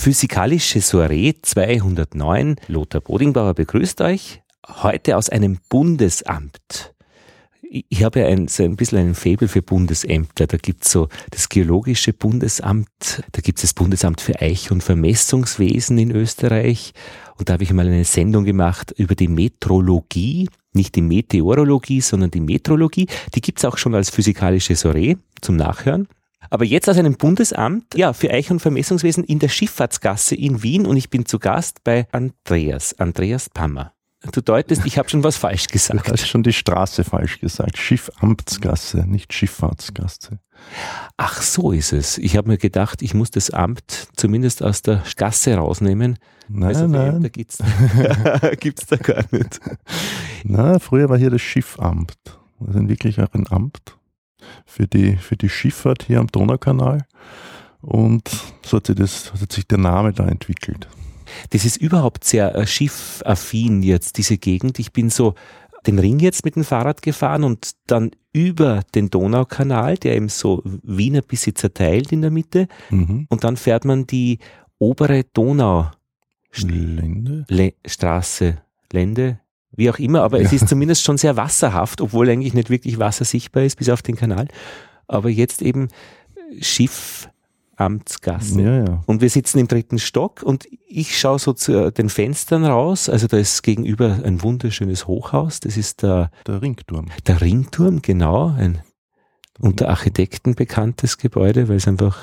Physikalische Soiree 209. Lothar Bodingbauer begrüßt euch heute aus einem Bundesamt. Ich habe ja ein, so ein bisschen einen Faible für Bundesämter. Da gibt's so das Geologische Bundesamt, da gibt's das Bundesamt für Eich- und Vermessungswesen in Österreich. Und da habe ich mal eine Sendung gemacht über die Metrologie, nicht die Meteorologie, sondern die Metrologie. Die gibt's auch schon als physikalische Soiree zum Nachhören. Aber jetzt aus einem Bundesamt, ja, für Eich- und Vermessungswesen in der Schifffahrtsgasse in Wien und ich bin zu Gast bei Andreas, Andreas Pammer. Du deutest, ich habe schon was falsch gesagt. Du hast schon die Straße falsch gesagt. Schiffamtsgasse, nicht Schifffahrtsgasse. Ach, so ist es. Ich habe mir gedacht, ich muss das Amt zumindest aus der Gasse rausnehmen. Nein, also nein. Da gibt's, gibt's da gar nicht. Na, früher war hier das Schiffamt. Das ist wirklich auch ein Amt für die, für die Schifffahrt hier am Donaukanal. Und so hat sich, das, hat sich der Name da entwickelt. Das ist überhaupt sehr äh, schiffaffin jetzt, diese Gegend. Ich bin so den Ring jetzt mit dem Fahrrad gefahren und dann über den Donaukanal, der eben so Wiener bisschen zerteilt in der Mitte. Mhm. Und dann fährt man die obere Donau Lände? Le Straße, Lände, wie auch immer, aber es Ja. ist zumindest schon sehr wasserhaft, obwohl eigentlich nicht wirklich Wasser sichtbar ist bis auf den Kanal. Aber jetzt eben Schiffamtsgasse. Ja, ja. Und wir sitzen im dritten Stock und ich schaue so zu den Fenstern raus. Also da ist gegenüber ein wunderschönes Hochhaus. Das ist der, Der Ringturm. der Ringturm, genau. Ein unter Architekten bekanntes Gebäude, weil es einfach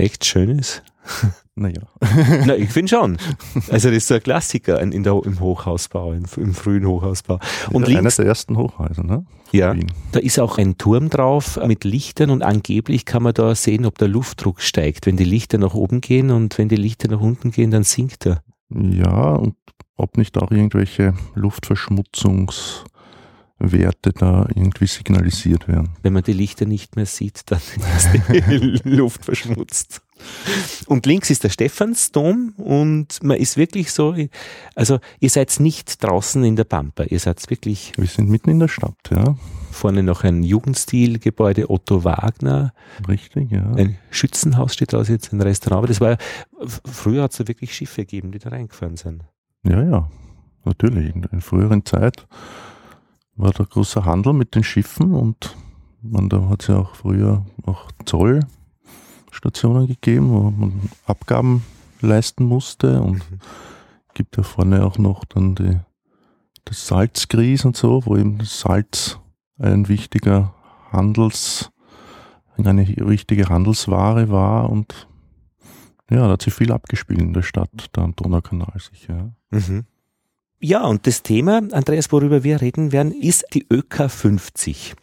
echt schön ist. Naja. Na, ich finde schon. Also das ist so ein Klassiker in der, im Hochhausbau, im, im frühen Hochhausbau. Und Einer links, der ersten Hochhäuser, ne? ja, Wien. da ist auch ein Turm drauf mit Lichtern und angeblich kann man da sehen, ob der Luftdruck steigt. Wenn die Lichter nach oben gehen und wenn die Lichter nach unten gehen, dann sinkt er. Ja, und ob nicht auch irgendwelche Luftverschmutzungswerte da irgendwie signalisiert werden. Wenn man die Lichter nicht mehr sieht, dann ist die Luft verschmutzt. Und links ist der Stephansdom und man ist wirklich so, also ihr seid nicht draußen in der Pampa, ihr seid wirklich Wir sind mitten in der Stadt, ja. vorne noch ein Jugendstilgebäude Otto Wagner, Richtig, ja. ein Schützenhaus steht da jetzt, ein Restaurant, aber das war, früher hat es da wirklich Schiffe gegeben, die da reingefahren sind. Ja, ja. Natürlich. In, in früheren Zeit war da großer Handel mit den Schiffen und man, da hat es ja auch früher auch Zollstationen gegeben, wo man Abgaben leisten musste und gibt ja vorne auch noch dann die, das Salzgries und so, wo eben das Salz ein wichtiger Handels, eine wichtige Handelsware war und ja, da hat sich viel abgespielt in der Stadt, da am Donaukanal sicher. Ja. Ja, und das Thema, Andreas, worüber wir reden werden, ist die ÖK 50.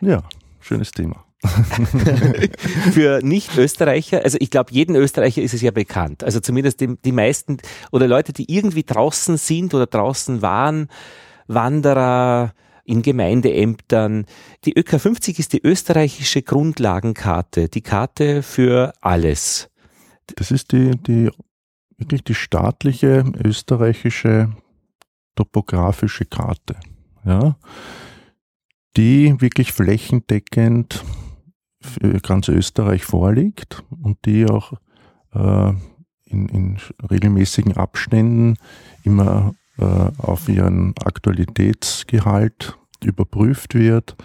Ja, schönes Thema. Für Nicht-Österreicher, also ich glaube, jeden Österreicher ist es ja bekannt. Also zumindest die, die meisten oder Leute, die irgendwie draußen sind oder draußen waren, Wanderer in Gemeindeämtern. Die ÖK 50 ist die österreichische Grundlagenkarte, die Karte für alles. Das ist die, die wirklich die staatliche österreichische topografische Karte, ja, die wirklich flächendeckend für ganz Österreich vorliegt und die auch äh, in, in regelmäßigen Abständen immer äh, auf ihren Aktualitätsgehalt überprüft wird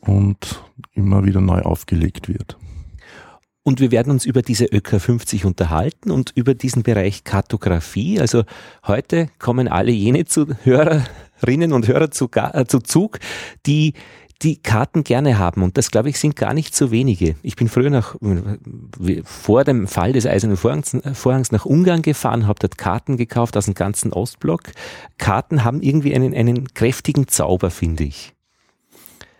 und immer wieder neu aufgelegt wird. Und wir werden uns über diese ÖK 50 unterhalten und über diesen Bereich Kartografie. Also heute kommen alle jene zu Hörerinnen und Hörer zu, äh, zu Zug, die die Karten gerne haben. Und das, glaube ich, sind gar nicht so wenige. Ich bin früher nach, wie- vor dem Fall des Eisernen Vorhangs, äh, Vorhangs nach Ungarn gefahren, habe dort Karten gekauft aus dem ganzen Ostblock. Karten haben irgendwie einen, einen kräftigen Zauber, finde ich.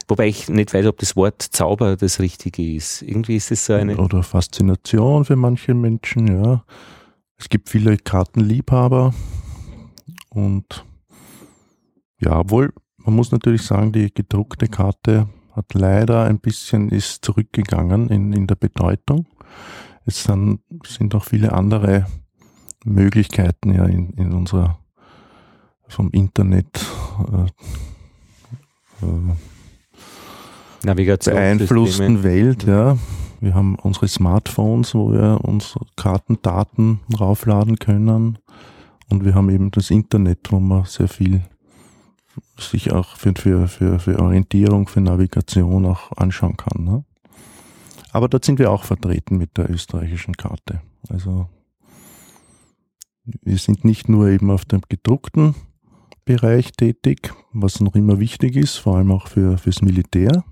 Wobei ich nicht weiß, ob das Wort Zauber das Richtige ist. Irgendwie ist es so eine. Oder Faszination für manche Menschen, ja. Es gibt viele Kartenliebhaber und ja, obwohl man muss natürlich sagen, die gedruckte Karte hat leider ein bisschen ist zurückgegangen in, in der Bedeutung. Es sind, sind auch viele andere Möglichkeiten ja in, in unserer vom Internet äh, äh. Beeinflussten Welt, ja. Wir haben unsere Smartphones, wo wir unsere Kartendaten raufladen können. Und wir haben eben das Internet, wo man sehr viel sich auch für, für, für, für Orientierung, für Navigation auch anschauen kann. Ne? Aber dort sind wir auch vertreten mit der österreichischen Karte. Also wir sind nicht nur eben auf dem gedruckten Bereich tätig, was noch immer wichtig ist, vor allem auch für, fürs Militär.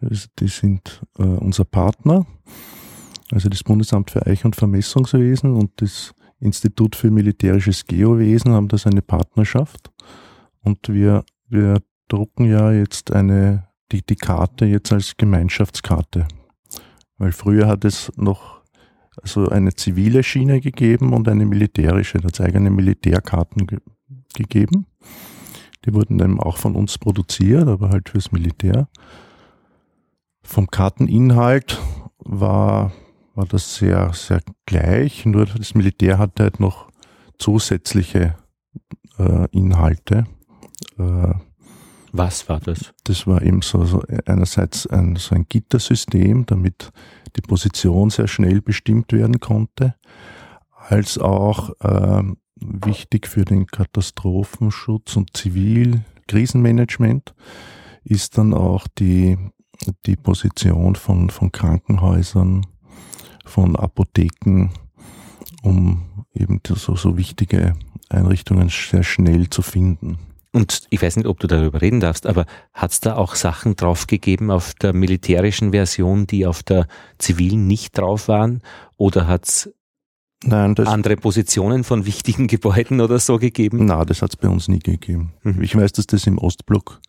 Also die sind äh, unser Partner, also das Bundesamt für Eich- und Vermessungswesen und das Institut für militärisches Geowesen haben das eine Partnerschaft. Und wir, wir drucken ja jetzt eine, die, die Karte jetzt als Gemeinschaftskarte. Weil früher hat es noch also eine zivile Schiene gegeben und eine militärische. Da hat es eigene Militärkarten ge gegeben. Die wurden dann auch von uns produziert, aber halt fürs Militär. Vom Karteninhalt war, war das sehr, sehr gleich, nur das Militär hatte halt noch zusätzliche äh, Inhalte. Äh, Was war das? Das war eben so, so einerseits ein, so ein Gittersystem, damit die Position sehr schnell bestimmt werden konnte, als auch äh, wichtig für den Katastrophenschutz und Zivil-Krisenmanagement ist dann auch die, die Position von, von Krankenhäusern, von Apotheken, um eben so, so wichtige Einrichtungen sehr schnell zu finden. Und ich weiß nicht, ob du darüber reden darfst, aber hat es da auch Sachen drauf gegeben auf der militärischen Version, die auf der zivilen nicht drauf waren? Oder hat es andere Positionen von wichtigen Gebäuden oder so gegeben? Nein, das hat es bei uns nie gegeben. Mhm. Ich weiß, dass das im Ostblock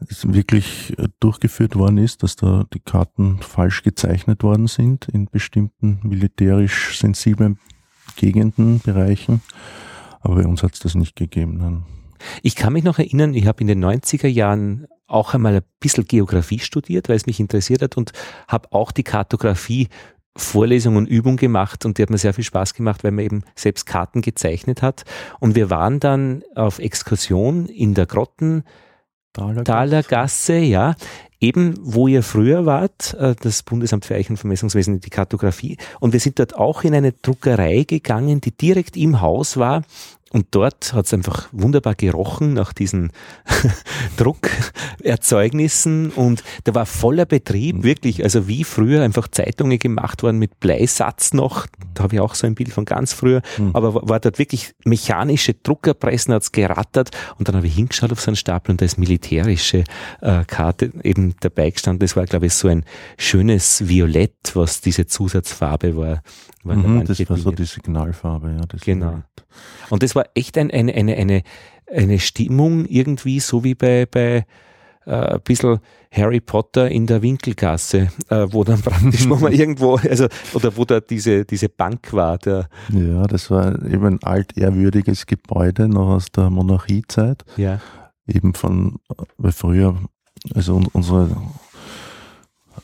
wirklich äh, durchgeführt worden ist, dass da die Karten falsch gezeichnet worden sind in bestimmten militärisch sensiblen Gegenden, Bereichen. Aber bei uns hat es das nicht gegeben. Nein. Ich kann mich noch erinnern, ich habe in den 90er Jahren auch einmal ein bisschen Geografie studiert, weil es mich interessiert hat und habe auch die Kartografie Vorlesung und Übung gemacht und die hat mir sehr viel Spaß gemacht, weil man eben selbst Karten gezeichnet hat. Und wir waren dann auf Exkursion in der Grotten Gasse, ja, eben wo ihr früher wart, äh, das Bundesamt für Eich- und Vermessungswesen, die Kartografie. Und wir sind dort auch in eine Druckerei gegangen, die direkt im Haus war und dort hat es einfach wunderbar gerochen nach diesen Druckerzeugnissen und da war voller Betrieb, wirklich, also wie früher einfach Zeitungen gemacht worden mit Bleisatz noch, da habe ich auch so ein Bild von ganz früher, mhm. aber war, dort wirklich mechanische Druckerpressen, hat's gerattert und dann habe ich hingeschaut auf so einen Stapel und da ist militärische äh, Karte eben dabei gestanden. Das war, glaube ich, so ein schönes Violett, was diese Zusatzfarbe war. war mhm, das war so die Signalfarbe, ja. genau. Violett. Und das war echt ein, eine, eine, eine, eine Stimmung irgendwie, so wie bei, bei äh, ein bisschen Harry Potter in der Winkelgasse, äh, wo dann praktisch, wo man irgendwo, also, oder wo da diese, diese Bank war. Der ja, das war eben ein altehrwürdiges Gebäude noch aus der Monarchiezeit. Ja. Eben von, weil früher, also unsere,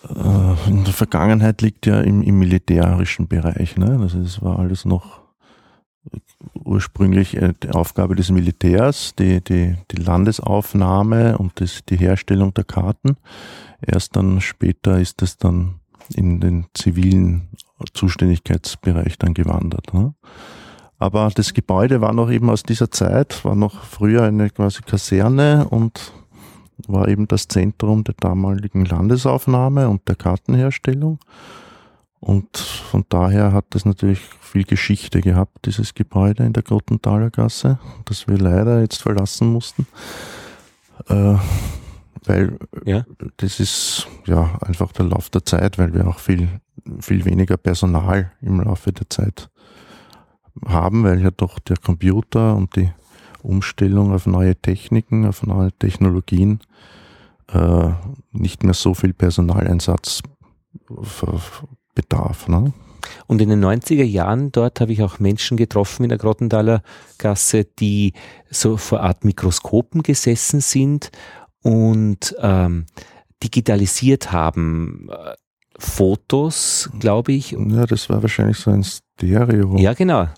äh, in der Vergangenheit liegt ja im, im militärischen Bereich, ne? Also es war alles noch ursprünglich äh, die Aufgabe des Militärs, die, die, die Landesaufnahme und das, die Herstellung der Karten. Erst dann später ist es dann in den zivilen Zuständigkeitsbereich dann gewandert. Ne? Aber das Gebäude war noch eben aus dieser Zeit, war noch früher eine quasi Kaserne und war eben das Zentrum der damaligen Landesaufnahme und der Kartenherstellung. Und von daher hat das natürlich viel Geschichte gehabt, dieses Gebäude in der Grottenthaler Gasse, das wir leider jetzt verlassen mussten. Äh, weil ja. das ist ja einfach der Lauf der Zeit, weil wir auch viel, viel weniger Personal im Laufe der Zeit haben, weil ja doch der Computer und die Umstellung auf neue Techniken, auf neue Technologien äh, nicht mehr so viel Personaleinsatz bedarf. Ne? Und in den 90er Jahren dort habe ich auch Menschen getroffen in der Grottenthaler Gasse, die so vor Art Mikroskopen gesessen sind und ähm, digitalisiert haben. Äh, Fotos, glaube ich. Ja, das war wahrscheinlich so ein Stereo. Ja, genau.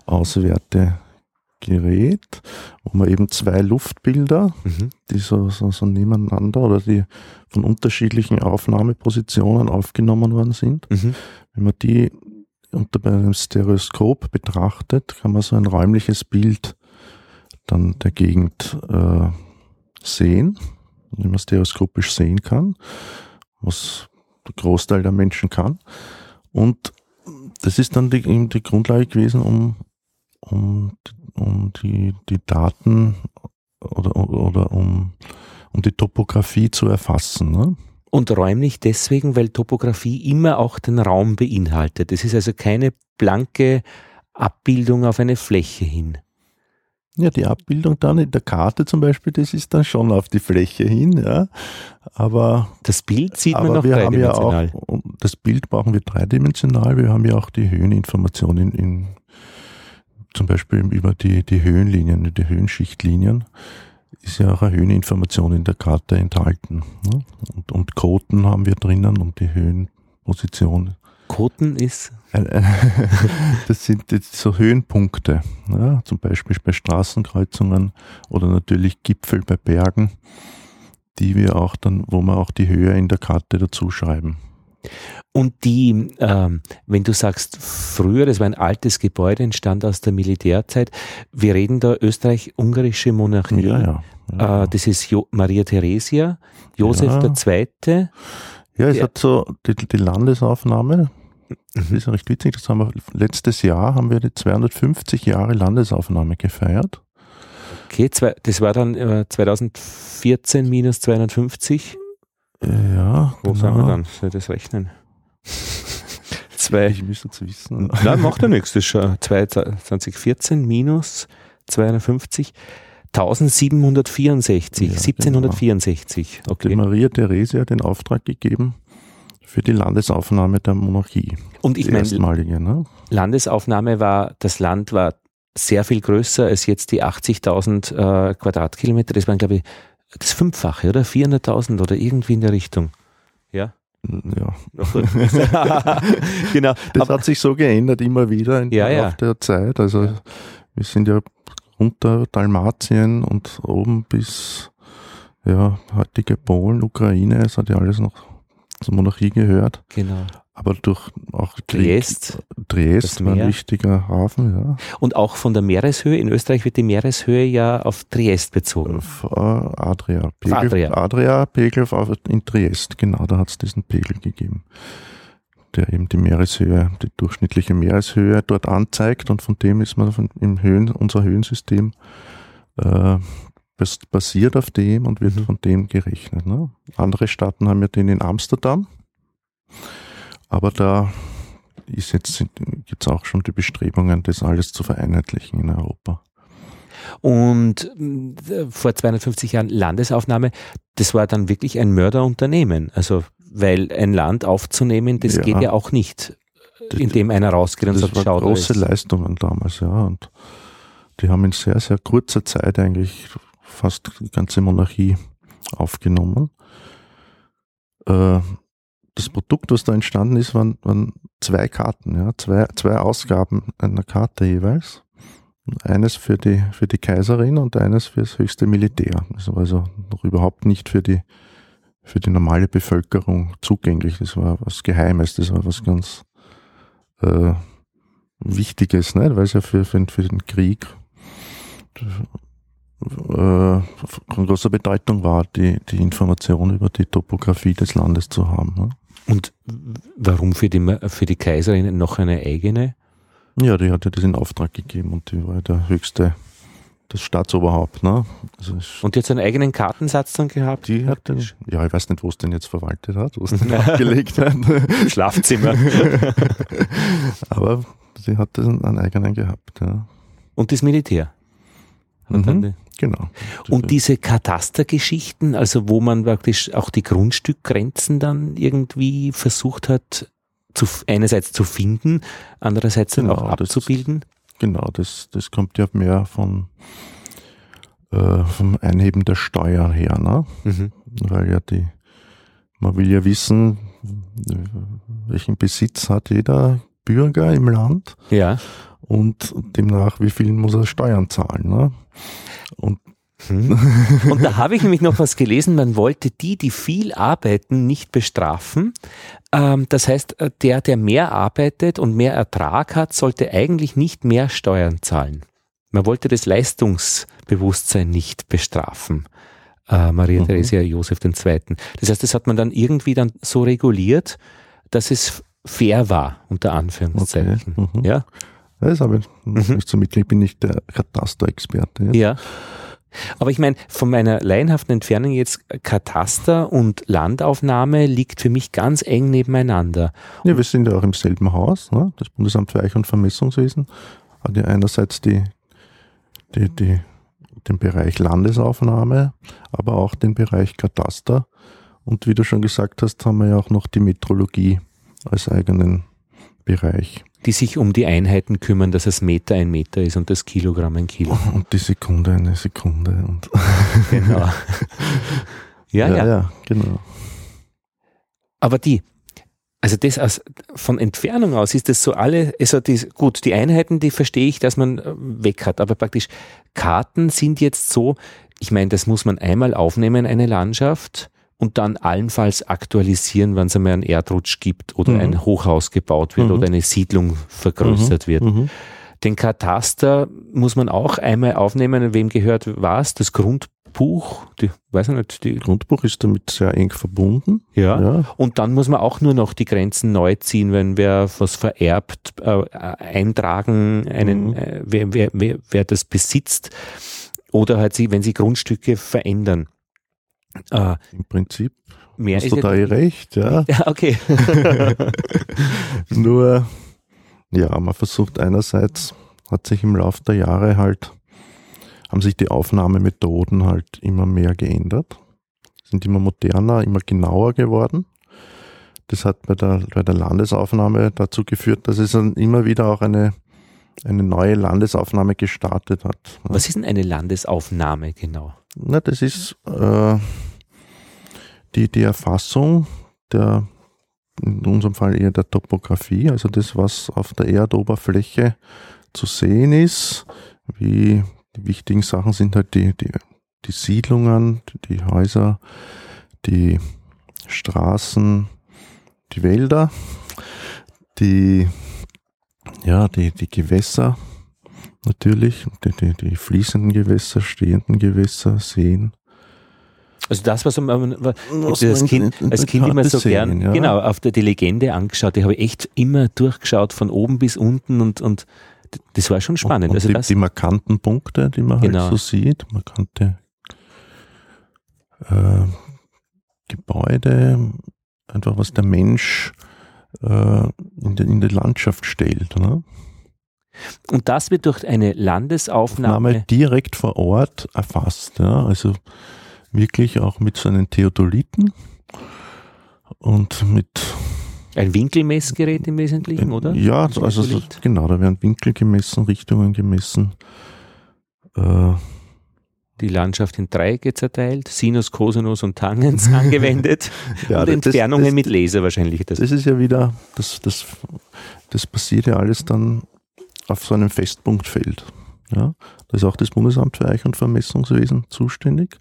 Gerät, wo man eben zwei Luftbilder, mhm. die so, so, so nebeneinander oder die von unterschiedlichen Aufnahmepositionen aufgenommen worden sind. Mhm. Wenn man die unter einem Stereoskop betrachtet, kann man so ein räumliches Bild dann der Gegend äh, sehen, wie man stereoskopisch sehen kann, was der Großteil der Menschen kann. Und das ist dann die, eben die Grundlage gewesen, um, um, um die, die Daten oder, oder um, um die Topografie zu erfassen. Ne? Und räumlich deswegen, weil Topografie immer auch den Raum beinhaltet. Es ist also keine blanke Abbildung auf eine Fläche hin. Ja, die Abbildung dann in der Karte zum Beispiel, das ist dann schon auf die Fläche hin, ja. Aber das Bild sieht man noch wir dreidimensional. Haben ja auch, das Bild brauchen wir dreidimensional. Wir haben ja auch die Höheninformationen in, zum Beispiel über die, die Höhenlinien, die Höhenschichtlinien ist ja auch eine Höheninformation in der Karte enthalten. Ne? Und, und Koten haben wir drinnen und die Höhenposition. Koten ist? das sind jetzt so Höhenpunkte, ja, zum Beispiel bei Straßenkreuzungen oder natürlich Gipfel bei Bergen, die wir auch dann, wo wir auch die Höhe in der Karte dazu schreiben. Und die, ähm, wenn du sagst, früher, das war ein altes Gebäude, entstand aus der Militärzeit, wir reden da österreich-ungarische Monarchie. Ja, ja, ja. Äh, das ist jo Maria Theresia, Josef. II. Ja, es hat so die, die Landesaufnahme, das ist recht witzig, das haben wir letztes Jahr haben wir die 250 Jahre Landesaufnahme gefeiert. Okay, zwei, das war dann äh, 2014 minus 250. Ja. Wo genau. sind wir dann? Soll ich das rechnen? Zwei. Ich müsste es wissen. Nein, macht ja nichts. Das ist schon 2014 minus 250. 1764, ja, 1764. Genau. Okay. Die Maria Theresia hat den Auftrag gegeben, für die Landesaufnahme der Monarchie. Und ich meine, ne? Landesaufnahme war, das Land war sehr viel größer als jetzt die 80.000 äh, Quadratkilometer. Das waren, glaube ich, das Fünffache, oder? 400.000 oder irgendwie in der Richtung. Ja. Ja. genau. Das Aber, hat sich so geändert immer wieder in ja, ja. der Zeit. Also ja. wir sind ja unter Dalmatien und oben bis ja, heutige Polen, Ukraine, es hat ja alles noch zur Monarchie gehört. Genau. Aber durch auch Triest, Triest war ein wichtiger Hafen, ja. Und auch von der Meereshöhe, in Österreich wird die Meereshöhe ja auf Triest bezogen. Auf äh, Adria. Pegel, Adria. Adria, Pegel in Triest, genau, da hat es diesen Pegel gegeben, der eben die Meereshöhe, die durchschnittliche Meereshöhe dort anzeigt und von dem ist man von, im Höhen, unser Höhensystem äh, basiert auf dem und wird mhm. von dem gerechnet. Ne? Andere Staaten haben ja den in Amsterdam, aber da ist jetzt gibt es auch schon die Bestrebungen, das alles zu vereinheitlichen in Europa. Und äh, vor 250 Jahren Landesaufnahme, das war dann wirklich ein Mörderunternehmen. Also, weil ein Land aufzunehmen, das ja, geht ja auch nicht, indem einer rausgeht und sagt, schau, große Leistungen damals, ja. Und die haben in sehr, sehr kurzer Zeit eigentlich fast die ganze Monarchie aufgenommen. Äh, das Produkt, was da entstanden ist, waren, waren zwei Karten, ja, zwei, zwei Ausgaben einer Karte jeweils. Eines für die, für die Kaiserin und eines für das höchste Militär. Das war also noch überhaupt nicht für die, für die normale Bevölkerung zugänglich. Das war was Geheimes, das war was ganz äh, Wichtiges, nicht? weil es ja für, für, für den Krieg äh, von großer Bedeutung war, die, die Information über die Topografie des Landes zu haben. Und warum für die, für die Kaiserin noch eine eigene? Ja, die hat ja das in Auftrag gegeben und die war der höchste, das Staatsoberhaupt. Ne? Also und die hat seinen eigenen Kartensatz dann gehabt? Die hat den, ja, ich weiß nicht, wo es den jetzt verwaltet hat, wo es den abgelegt hat. Schlafzimmer. Aber sie hat einen eigenen gehabt. Ja. Und das Militär? Mhm, genau. Und diese Katastergeschichten, also wo man praktisch auch die Grundstückgrenzen dann irgendwie versucht hat, zu, einerseits zu finden, andererseits genau, dann auch abzubilden? Das, genau, das, das kommt ja mehr von, äh, vom Einheben der Steuer her, ne? Mhm. Weil ja die, man will ja wissen, welchen Besitz hat jeder Bürger im Land. Ja. Und demnach, wie viel muss er Steuern zahlen. Ne? Und hm. Und da habe ich nämlich noch was gelesen, man wollte die, die viel arbeiten, nicht bestrafen. Ähm, das heißt, äh, der, der mehr arbeitet und mehr Ertrag hat, sollte eigentlich nicht mehr Steuern zahlen. Man wollte das Leistungsbewusstsein nicht bestrafen. Äh, Maria mhm. Theresia Josef II. Das heißt, das hat man dann irgendwie dann so reguliert, dass es fair war, unter Anführungszeichen. Okay. Mhm. Ja? Das habe ich mhm. nicht so mitgekriegt, ich bin nicht der Katasterexperte. Ja. Aber ich meine, von meiner laienhaften Entfernung jetzt Kataster und Landaufnahme liegt für mich ganz eng nebeneinander. Ja, wir sind ja auch im selben Haus. Ne? Das Bundesamt für Eich- und Vermessungswesen hat ja einerseits die, die, die, den Bereich Landesaufnahme, aber auch den Bereich Kataster. Und wie du schon gesagt hast, haben wir ja auch noch die Metrologie als eigenen Bereich die sich um die Einheiten kümmern, dass es Meter ein Meter ist und das Kilogramm ein Kilo. Und die Sekunde eine Sekunde. Und genau. ja, ja, ja, ja, genau. Aber die, also das aus, von Entfernung aus ist das so alle, also die, gut, die Einheiten, die verstehe ich, dass man äh, weg hat, aber praktisch Karten sind jetzt so, ich meine, das muss man einmal aufnehmen, eine Landschaft und dann allenfalls aktualisieren, wenn es einmal einen Erdrutsch gibt oder mhm. ein Hochhaus gebaut wird mhm. oder eine Siedlung vergrößert mhm. wird. Mhm. Den Kataster muss man auch einmal aufnehmen. Wem gehört was? Das Grundbuch, die, weiß ich nicht, die Grundbuch ist damit sehr eng verbunden. Ja. ja. Und dann muss man auch nur noch die Grenzen neu ziehen, wenn wer was vererbt, äh, eintragen, einen, mhm. äh, wer, wer, wer, wer das besitzt. Oder halt sie, wenn sie Grundstücke verändern. Äh, Im Prinzip mehr hast du da eh recht, ja. Ja, okay. Nur, ja, man versucht einerseits, hat sich im Laufe der Jahre halt, haben sich die Aufnahmemethoden halt immer mehr geändert, sind immer moderner, immer genauer geworden. Das hat bei der, bei der Landesaufnahme dazu geführt, dass es dann immer wieder auch eine, eine neue Landesaufnahme gestartet hat. Was ist denn eine Landesaufnahme genau? Na, das ist äh, die, die Erfassung der, in unserem Fall eher der Topografie, also das, was auf der Erdoberfläche zu sehen ist, wie die wichtigen Sachen sind halt die, die, die Siedlungen, die Häuser, die Straßen, die Wälder, die, ja, die, die Gewässer, natürlich, die, die, die fließenden Gewässer, stehenden Gewässer, Seen. Also das, was man, was als Kind, als kind immer so gern, ja. genau, auf der, die Legende angeschaut. Die habe ich echt immer durchgeschaut, von oben bis unten und, und das war schon spannend. Und also die, das, die markanten Punkte, die man halt genau. halt so sieht, markante äh, Gebäude, einfach was der Mensch äh, in, die, in die Landschaft stellt. Ne? Und das wird durch eine Landesaufnahme Aufnahme direkt vor Ort erfasst. Ja? Also wirklich auch mit so einem Theodoliten und mit ein Winkelmessgerät im Wesentlichen, oder? Ja, also so, genau, da werden Winkel gemessen, Richtungen gemessen. Äh, die Landschaft in Dreiecke zerteilt, Sinus, Cosinus und Tangens angewendet ja, und Entfernungen das, mit Laser wahrscheinlich. Das, das ist ja wieder, das, das, das passiert ja alles dann auf so einem Festpunktfeld. Ja, da ist auch das Bundesamt für Eich- und Vermessungswesen zuständig.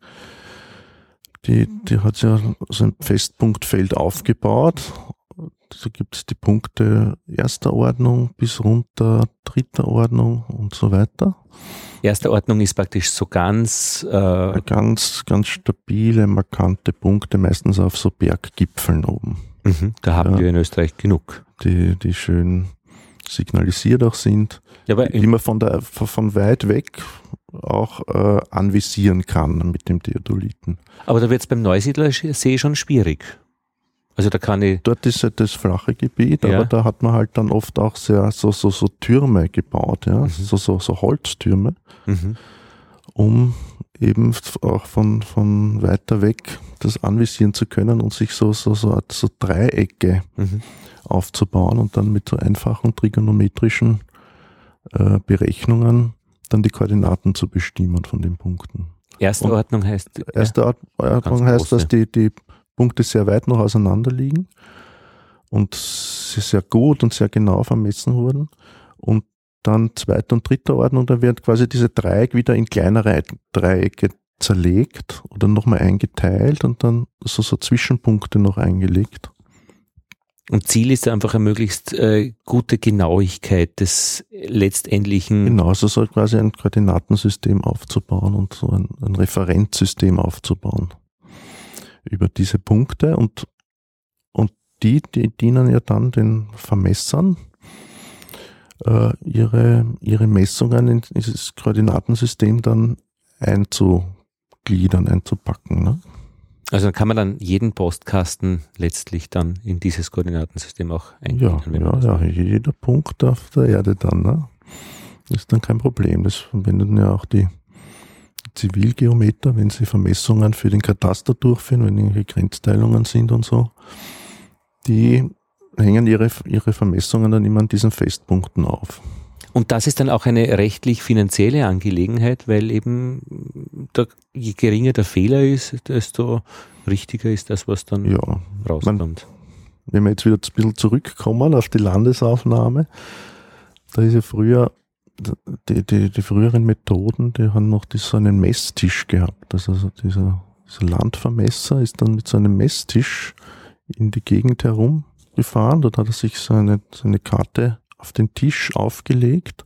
Die, die hat ja so ein Festpunktfeld aufgebaut. Da gibt es die Punkte erster Ordnung bis runter dritter Ordnung und so weiter. Erste Ordnung ist praktisch so ganz äh ganz ganz stabile markante Punkte meistens auf so Berggipfeln oben. Mhm, da haben ja, wir in Österreich genug. Die die schön signalisiert auch sind, ja, die man von der von weit weg auch äh, anvisieren kann mit dem Theodoliten. Aber da wird es beim Neusiedlersee schon schwierig. Also da kann ich. Dort ist halt das flache Gebiet, ja. aber da hat man halt dann oft auch sehr so, so, so Türme gebaut, ja, mhm. so, so, so Holztürme, mhm. um eben auch von, von weiter weg das anvisieren zu können und sich so, so, so, so Dreiecke mhm. Aufzubauen und dann mit so einfachen trigonometrischen äh, Berechnungen dann die Koordinaten zu bestimmen von den Punkten. Erste Ordnung heißt? Erste Ordnung heißt, dass die, die Punkte sehr weit noch auseinander liegen und sie sehr gut und sehr genau vermessen wurden. Und dann zweiter und dritter Ordnung, da wird quasi diese Dreieck wieder in kleinere Dreiecke zerlegt oder nochmal eingeteilt und dann so, so Zwischenpunkte noch eingelegt. Und Ziel ist einfach eine möglichst äh, gute Genauigkeit des letztendlichen. Genau, also so quasi ein Koordinatensystem aufzubauen und so ein, ein Referenzsystem aufzubauen über diese Punkte und, und die, die dienen ja dann den Vermessern, äh, ihre, ihre Messungen in dieses Koordinatensystem dann einzugliedern, einzupacken. Ne? Also kann man dann jeden Postkasten letztlich dann in dieses Koordinatensystem auch eingliedern. Ja, ja, ja, jeder Punkt auf der Erde dann. Ne? Ist dann kein Problem. Das verwenden ja auch die Zivilgeometer, wenn sie Vermessungen für den Kataster durchführen, wenn irgendwelche Grenzteilungen sind und so. Die hängen ihre, ihre Vermessungen dann immer an diesen Festpunkten auf. Und das ist dann auch eine rechtlich-finanzielle Angelegenheit, weil eben der, je geringer der Fehler ist, desto richtiger ist das, was dann ja, rauskommt. Man, wenn wir jetzt wieder ein bisschen zurückkommen auf die Landesaufnahme, da ist ja früher, die, die, die früheren Methoden, die haben noch so einen Messtisch gehabt. Also dieser, dieser Landvermesser ist dann mit so einem Messtisch in die Gegend herum gefahren. Dort hat er sich seine, seine Karte auf den Tisch aufgelegt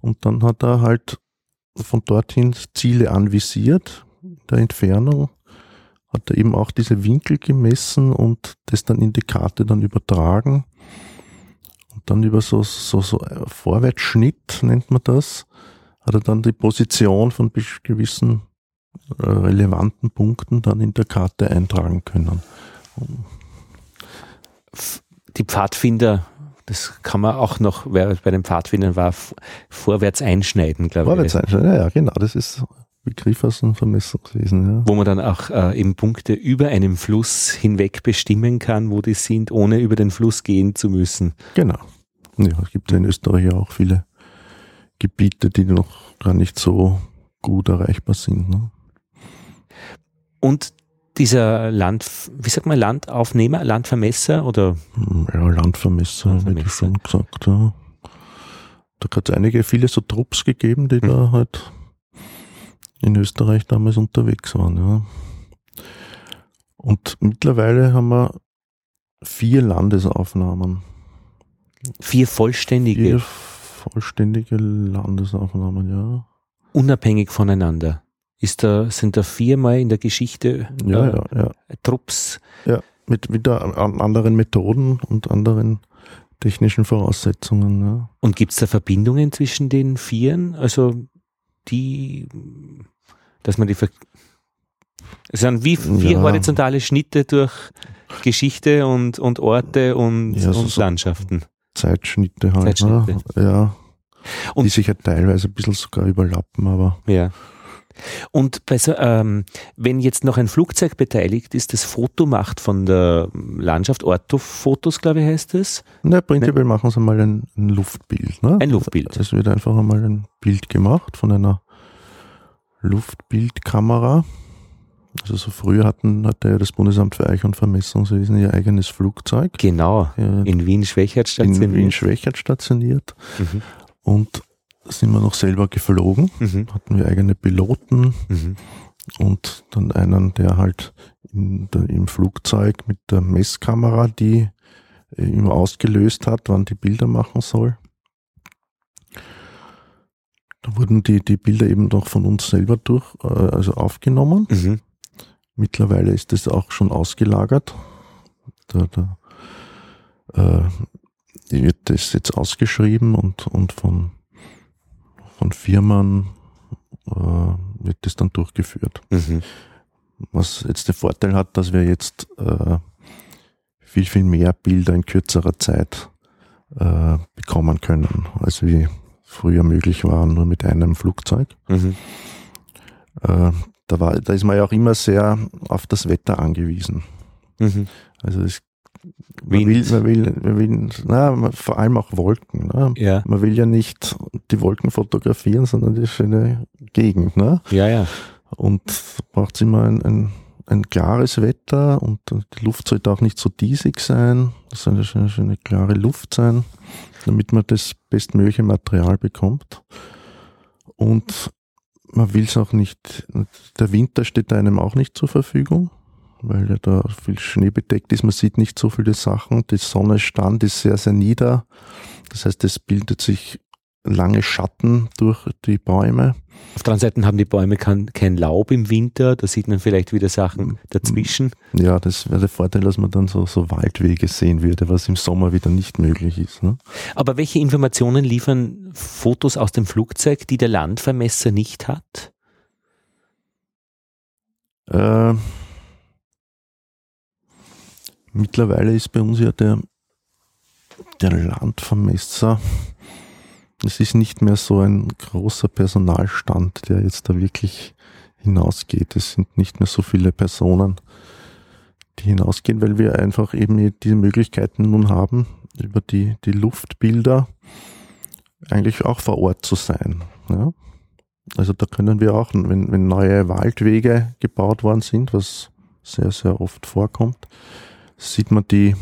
und dann hat er halt von dorthin Ziele anvisiert, der Entfernung, hat er eben auch diese Winkel gemessen und das dann in die Karte dann übertragen. Und dann über so, so, so Vorwärtsschnitt nennt man das, hat er dann die Position von gewissen äh, relevanten Punkten dann in der Karte eintragen können. Die Pfadfinder, das kann man auch noch, wer bei den Pfadfindern war, vorwärts einschneiden, glaube ich. Vorwärts einschneiden, ja, ja, genau, das ist Begriff aus dem Vermessungswesen. Ja. Wo man dann auch äh, eben Punkte über einem Fluss hinweg bestimmen kann, wo die sind, ohne über den Fluss gehen zu müssen. Genau. Ja, es gibt ja in Österreich ja auch viele Gebiete, die noch gar nicht so gut erreichbar sind. Ne? Und dieser Land, wie sagt man, Landaufnehmer, Landvermesser oder? Ja, Landvermesser, Landvermesser. hätte ich schon gesagt, ja. Da hat es einige, viele so Trupps gegeben, die mhm. da halt in Österreich damals unterwegs waren, ja. Und mittlerweile haben wir vier Landesaufnahmen. Vier vollständige? Vier vollständige Landesaufnahmen, ja. Unabhängig voneinander. Ist da, sind da viermal in der Geschichte ja, äh, ja, ja. Trupps? Ja, mit wieder anderen Methoden und anderen technischen Voraussetzungen. Ja. Und gibt es da Verbindungen zwischen den Vieren? Also die, dass man die, es sind wie vier ja. horizontale Schnitte durch Geschichte und, und Orte und, ja, so und Landschaften. Zeitschnitte halt. Ne? Zeitschnitte. Ne? Ja. Und die sich ja teilweise ein bisschen sogar überlappen, aber. Ja. Und so, ähm, wenn jetzt noch ein Flugzeug beteiligt ist, das Foto macht von der Landschaft, Orthofotos, glaube ich, heißt es. Na, prinzipiell ne? machen sie mal ein, ein Luftbild. Ne? Ein Luftbild. Es wird einfach einmal ein Bild gemacht von einer Luftbildkamera. Also so früher hatten, hatte ja das Bundesamt für Eich- und Vermessungswesen ihr eigenes Flugzeug. Genau, in Wien-Schwächert stationiert. In Wien-Schwächert stationiert. Mhm. Und sind wir noch selber geflogen, mhm. hatten wir eigene Piloten mhm. und dann einen, der halt der, im Flugzeug mit der Messkamera, die äh, immer ausgelöst hat, wann die Bilder machen soll. Da wurden die, die Bilder eben noch von uns selber durch, äh, also aufgenommen. Mhm. Mittlerweile ist das auch schon ausgelagert. Da, da äh, wird das jetzt ausgeschrieben und, und von von Firmen äh, wird das dann durchgeführt. Mhm. Was jetzt den Vorteil hat, dass wir jetzt äh, viel, viel mehr Bilder in kürzerer Zeit äh, bekommen können, als wie früher möglich war, nur mit einem Flugzeug. Mhm. Äh, da, war, da ist man ja auch immer sehr auf das Wetter angewiesen. Mhm. Also es man will, man will, man will na, vor allem auch Wolken. Ne? Ja. Man will ja nicht die Wolken fotografieren, sondern die schöne Gegend. Ne? Ja, ja. Und braucht es immer ein, ein, ein klares Wetter und die Luft sollte auch nicht so diesig sein. Das soll eine, eine klare Luft sein, damit man das bestmögliche Material bekommt. Und man will es auch nicht, der Winter steht einem auch nicht zur Verfügung, weil ja da viel Schnee bedeckt ist. Man sieht nicht so viele Sachen. Die Sonnenstand ist sehr, sehr nieder. Das heißt, es bildet sich lange Schatten durch die Bäume. Auf der anderen Seite haben die Bäume kein, kein Laub im Winter, da sieht man vielleicht wieder Sachen dazwischen. Ja, das wäre der Vorteil, dass man dann so, so Waldwege sehen würde, was im Sommer wieder nicht möglich ist. Ne? Aber welche Informationen liefern Fotos aus dem Flugzeug, die der Landvermesser nicht hat? Äh, mittlerweile ist bei uns ja der, der Landvermesser es ist nicht mehr so ein großer Personalstand, der jetzt da wirklich hinausgeht. Es sind nicht mehr so viele Personen, die hinausgehen, weil wir einfach eben diese Möglichkeiten nun haben, über die, die Luftbilder eigentlich auch vor Ort zu sein. Ja? Also da können wir auch, wenn, wenn neue Waldwege gebaut worden sind, was sehr, sehr oft vorkommt, sieht man die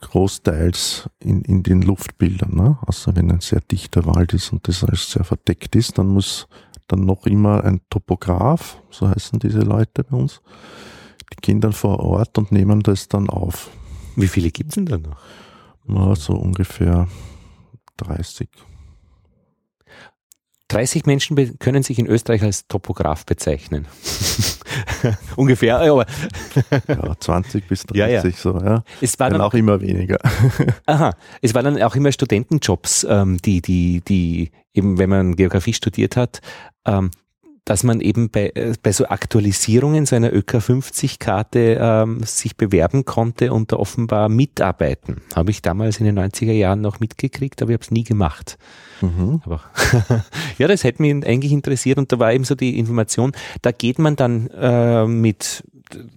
großteils in, in den Luftbildern. Ne? Also wenn ein sehr dichter Wald ist und das alles sehr verdeckt ist, dann muss dann noch immer ein Topograph, so heißen diese Leute bei uns, die gehen dann vor Ort und nehmen das dann auf. Wie viele gibt es denn da noch? Ja, so ungefähr 30. 30 Menschen können sich in Österreich als Topograph bezeichnen. Ungefähr, aber. ja, 20 bis 30 ja, ja. so, ja. Es war dann, dann auch immer weniger. aha, es waren dann auch immer Studentenjobs, ähm, die, die, die eben, wenn man Geografie studiert hat, ähm, dass man eben bei, äh, bei so Aktualisierungen so einer ÖK 50 Karte ähm, sich bewerben konnte und da offenbar mitarbeiten. Habe ich damals in den 90er Jahren noch mitgekriegt, aber ich habe es nie gemacht. Mhm. Aber ja, das hätte mich eigentlich interessiert und da war eben so die Information, da geht man dann äh, mit,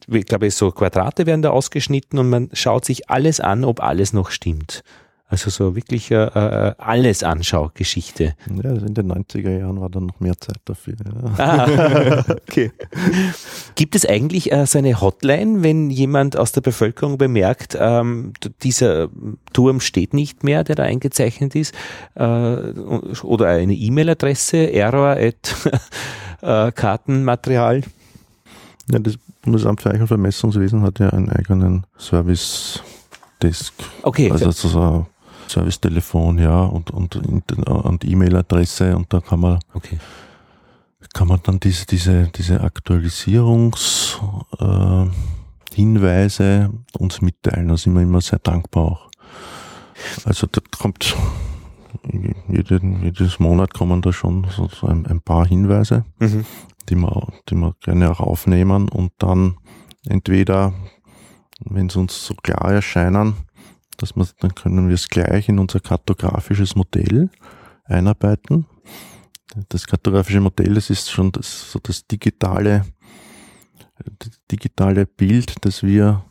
ich glaube, so Quadrate werden da ausgeschnitten und man schaut sich alles an, ob alles noch stimmt. Also so wirklich äh, äh alles Anschaugeschichte. Ja, also in den 90er Jahren war dann noch mehr Zeit dafür. Ja. Ah, okay. Gibt es eigentlich äh, so eine Hotline, wenn jemand aus der Bevölkerung bemerkt, ähm, dieser Turm steht nicht mehr, der da eingezeichnet ist, äh, oder eine E-Mail-Adresse, error at äh, Kartenmaterial? Ja, das Bundesamt für Eichen- und Vermessungswesen hat ja einen eigenen Service Desk. Okay. Also so Servicetelefon, ja, und, und, und E-Mail-Adresse und da kann man, okay. kann man dann diese, diese, diese Aktualisierungshinweise äh, uns mitteilen. Da sind wir immer sehr dankbar auch. Also da kommt jeden, jedes Monat kommen da schon so, ein, ein, paar Hinweise, mhm. die, wir, die wir gerne auch aufnehmen und dann entweder, wenn sie uns so klar erscheinen, dass man, dann können wir es gleich in unser kartografisches Modell einarbeiten. Das kartografische Modell, das ist schon das, so das digitale, digitale Bild, das wir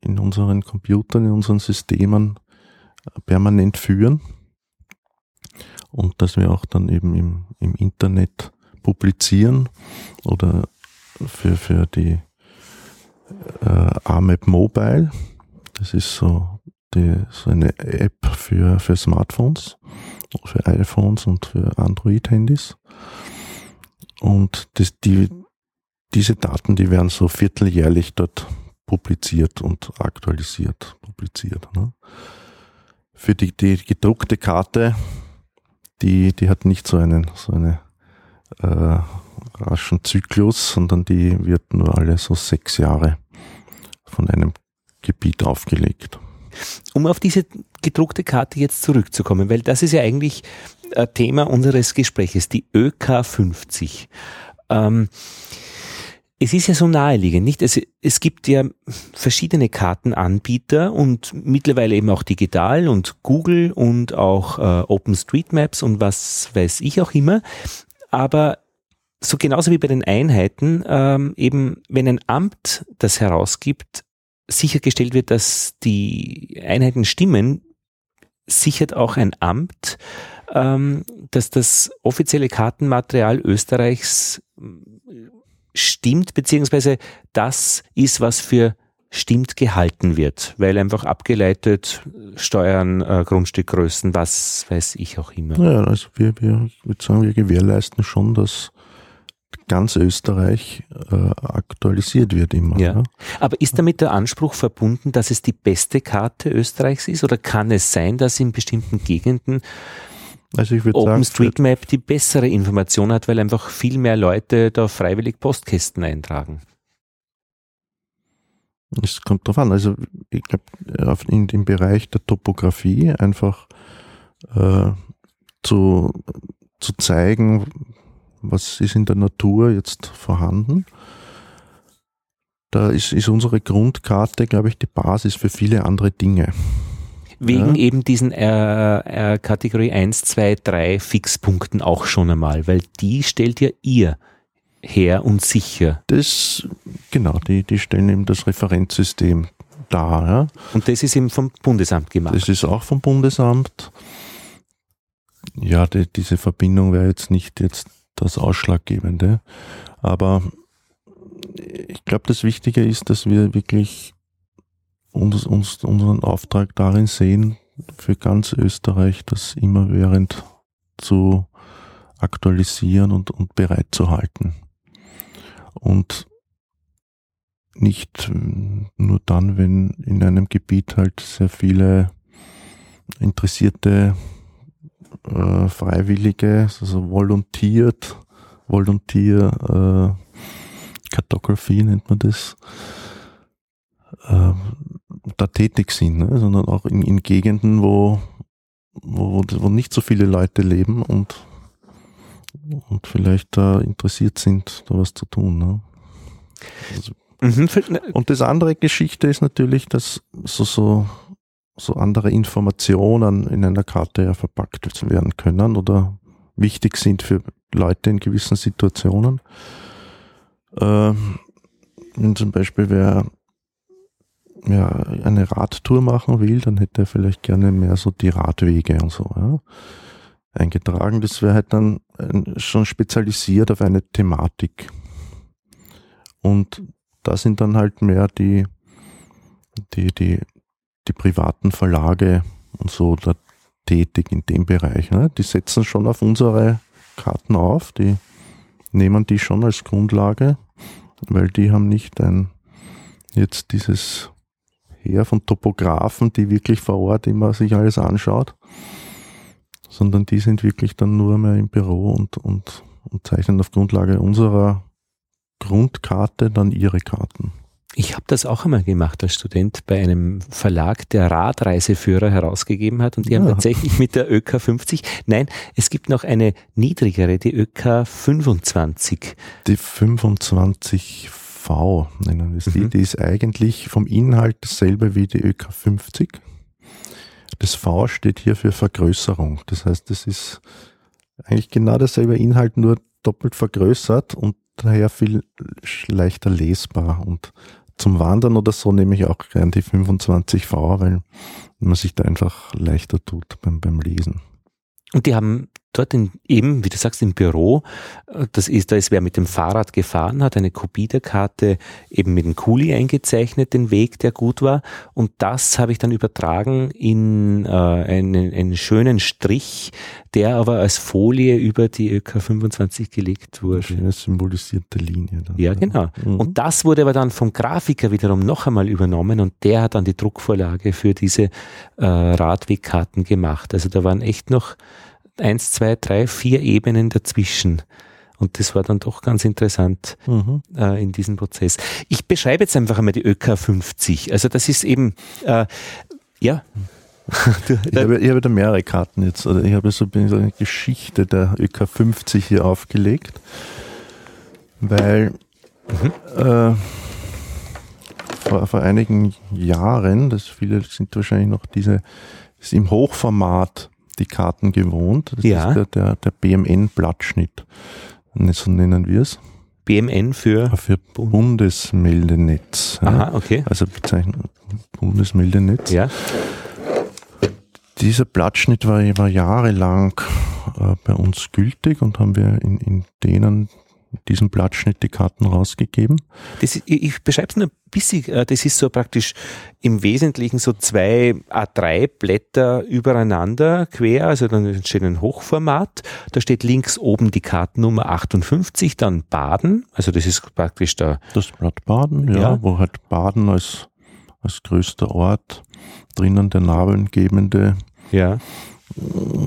in unseren Computern, in unseren Systemen permanent führen und das wir auch dann eben im, im Internet publizieren oder für, für die äh, AMAP Mobile. Das ist so die, so eine App für, für Smartphones, für iPhones und für Android-Handys. Und das, die, diese Daten, die werden so vierteljährlich dort publiziert und aktualisiert, publiziert. Ne? Für die, die gedruckte Karte, die, die hat nicht so einen, so eine äh, raschen Zyklus, sondern die wird nur alle so sechs Jahre von einem Gebiet aufgelegt. Um auf diese gedruckte Karte jetzt zurückzukommen, weil das ist ja eigentlich äh, Thema unseres Gespräches, die ÖK 50. Ähm, es ist ja so naheliegend, nicht? Es, es gibt ja verschiedene Kartenanbieter und mittlerweile eben auch digital und Google und auch äh, OpenStreetMaps und was weiß ich auch immer. Aber so genauso wie bei den Einheiten, ähm, eben wenn ein Amt das herausgibt, sichergestellt wird, dass die Einheiten stimmen, sichert auch ein Amt, ähm, dass das offizielle Kartenmaterial Österreichs stimmt, beziehungsweise das ist, was für stimmt gehalten wird, weil einfach abgeleitet Steuern, äh, Grundstückgrößen, was weiß ich auch immer. Ja, also wir, wir, ich würde sagen, wir gewährleisten schon, dass ganz Österreich äh, aktualisiert wird immer. Ja. ja. Aber ist damit der Anspruch verbunden, dass es die beste Karte Österreichs ist oder kann es sein, dass in bestimmten Gegenden also OpenStreetMap die bessere Information hat, weil einfach viel mehr Leute da freiwillig Postkästen eintragen? Es kommt drauf an. Also ich glaube, in dem Bereich der Topografie einfach äh, zu, zu zeigen, was ist in der Natur jetzt vorhanden. Da ist, ist unsere Grundkarte, glaube ich, die Basis für viele andere Dinge. Wegen ja. eben diesen äh, äh, Kategorie 1, 2, 3 Fixpunkten auch schon einmal, weil die stellt ja ihr her und sicher. Das, genau, die, die stellen eben das Referenzsystem dar. Ja. Und das ist eben vom Bundesamt gemacht. Das ist auch vom Bundesamt. Ja, die, diese Verbindung wäre jetzt nicht jetzt das Ausschlaggebende. Aber ich glaube, das Wichtige ist, dass wir wirklich uns, uns, unseren Auftrag darin sehen, für ganz Österreich das immerwährend zu aktualisieren und, und bereit zu halten. Und nicht nur dann, wenn in einem Gebiet halt sehr viele interessierte äh, Freiwillige, also volontiert, Volunteer äh, Kartografie nennt man das, äh, da tätig sind, ne? sondern auch in, in Gegenden, wo, wo, wo nicht so viele Leute leben und und vielleicht da interessiert sind, da was zu tun. Ne? Also, mhm. Ne und das andere Geschichte ist natürlich, dass so, so, so andere Informationen in einer Karte ja verpackt werden können oder wichtig sind für Leute in gewissen Situationen. Ähm, wenn zum Beispiel wer ja, eine Radtour machen will, dann hätte er vielleicht gerne mehr so die Radwege und so. Ja eingetragen. Das wäre halt dann äh, schon spezialisiert auf eine Thematik. Und da sind dann halt mehr die, die, die, die privaten Verlage und so da tätig in dem Bereich. Ne? Die setzen schon auf unsere Karten auf, die nehmen die schon als Grundlage, weil die haben nicht ein jetzt dieses Heer von Topografen, die wirklich vor Ort immer sich alles anschaut, sondern die sind wirklich dann nur mehr im Büro und, und, und zeichnen auf Grundlage unserer Grundkarte dann ihre Karten. Ich habe das auch einmal gemacht als Student bei einem Verlag, der Radreiseführer herausgegeben hat und die ja. haben tatsächlich mit der ÖK 50, nein, es gibt noch eine niedrigere, die ÖK 25. Die 25V nennen wir es die, mhm. die ist eigentlich vom Inhalt dasselbe wie die ÖK 50. Das V steht hier für Vergrößerung. Das heißt, das ist eigentlich genau derselbe Inhalt, nur doppelt vergrößert und daher viel leichter lesbar. Und zum Wandern oder so nehme ich auch gern die 25V, weil man sich da einfach leichter tut beim, beim Lesen. Und die haben dort in, eben, wie du sagst, im Büro, äh, das ist, da ist wer mit dem Fahrrad gefahren, hat eine Kopie der Karte eben mit dem Kuli eingezeichnet, den Weg, der gut war. Und das habe ich dann übertragen in äh, einen, einen schönen Strich, der aber als Folie über die ÖK 25 gelegt wurde. Eine symbolisierte Linie. Dann. Ja, genau. Mhm. Und das wurde aber dann vom Grafiker wiederum noch einmal übernommen und der hat dann die Druckvorlage für diese äh, Radwegkarten gemacht. Also da waren echt noch eins, zwei, drei, vier Ebenen dazwischen. Und das war dann doch ganz interessant mhm. äh, in diesem Prozess. Ich beschreibe jetzt einfach einmal die ÖK 50. Also das ist eben, äh, ja. ich, habe, ich habe da mehrere Karten jetzt, oder ich habe so eine Geschichte der ÖK 50 hier aufgelegt, weil mhm. äh, vor, vor einigen Jahren, das viele sind wahrscheinlich noch diese, ist im Hochformat die Karten gewohnt. Das ja. ist der, der, der BMN-Blattschnitt. So nennen wir es. BMN für? Für Bundesmeldenetz. Aha, okay. Also Bezeichnung Bundesmeldenetz. Ja. Dieser Blattschnitt war, war jahrelang äh, bei uns gültig und haben wir in, in denen diesem Blattschnitt die Karten rausgegeben. Das, ich, beschreibe es nur ein bisschen, äh, das ist so praktisch im Wesentlichen so zwei A3-Blätter übereinander quer, also dann steht ein Hochformat, da steht links oben die Kartennummer 58, dann Baden, also das ist praktisch da. Das Blatt Baden, ja, ja. wo halt Baden als, als größter Ort drinnen der namengebende ja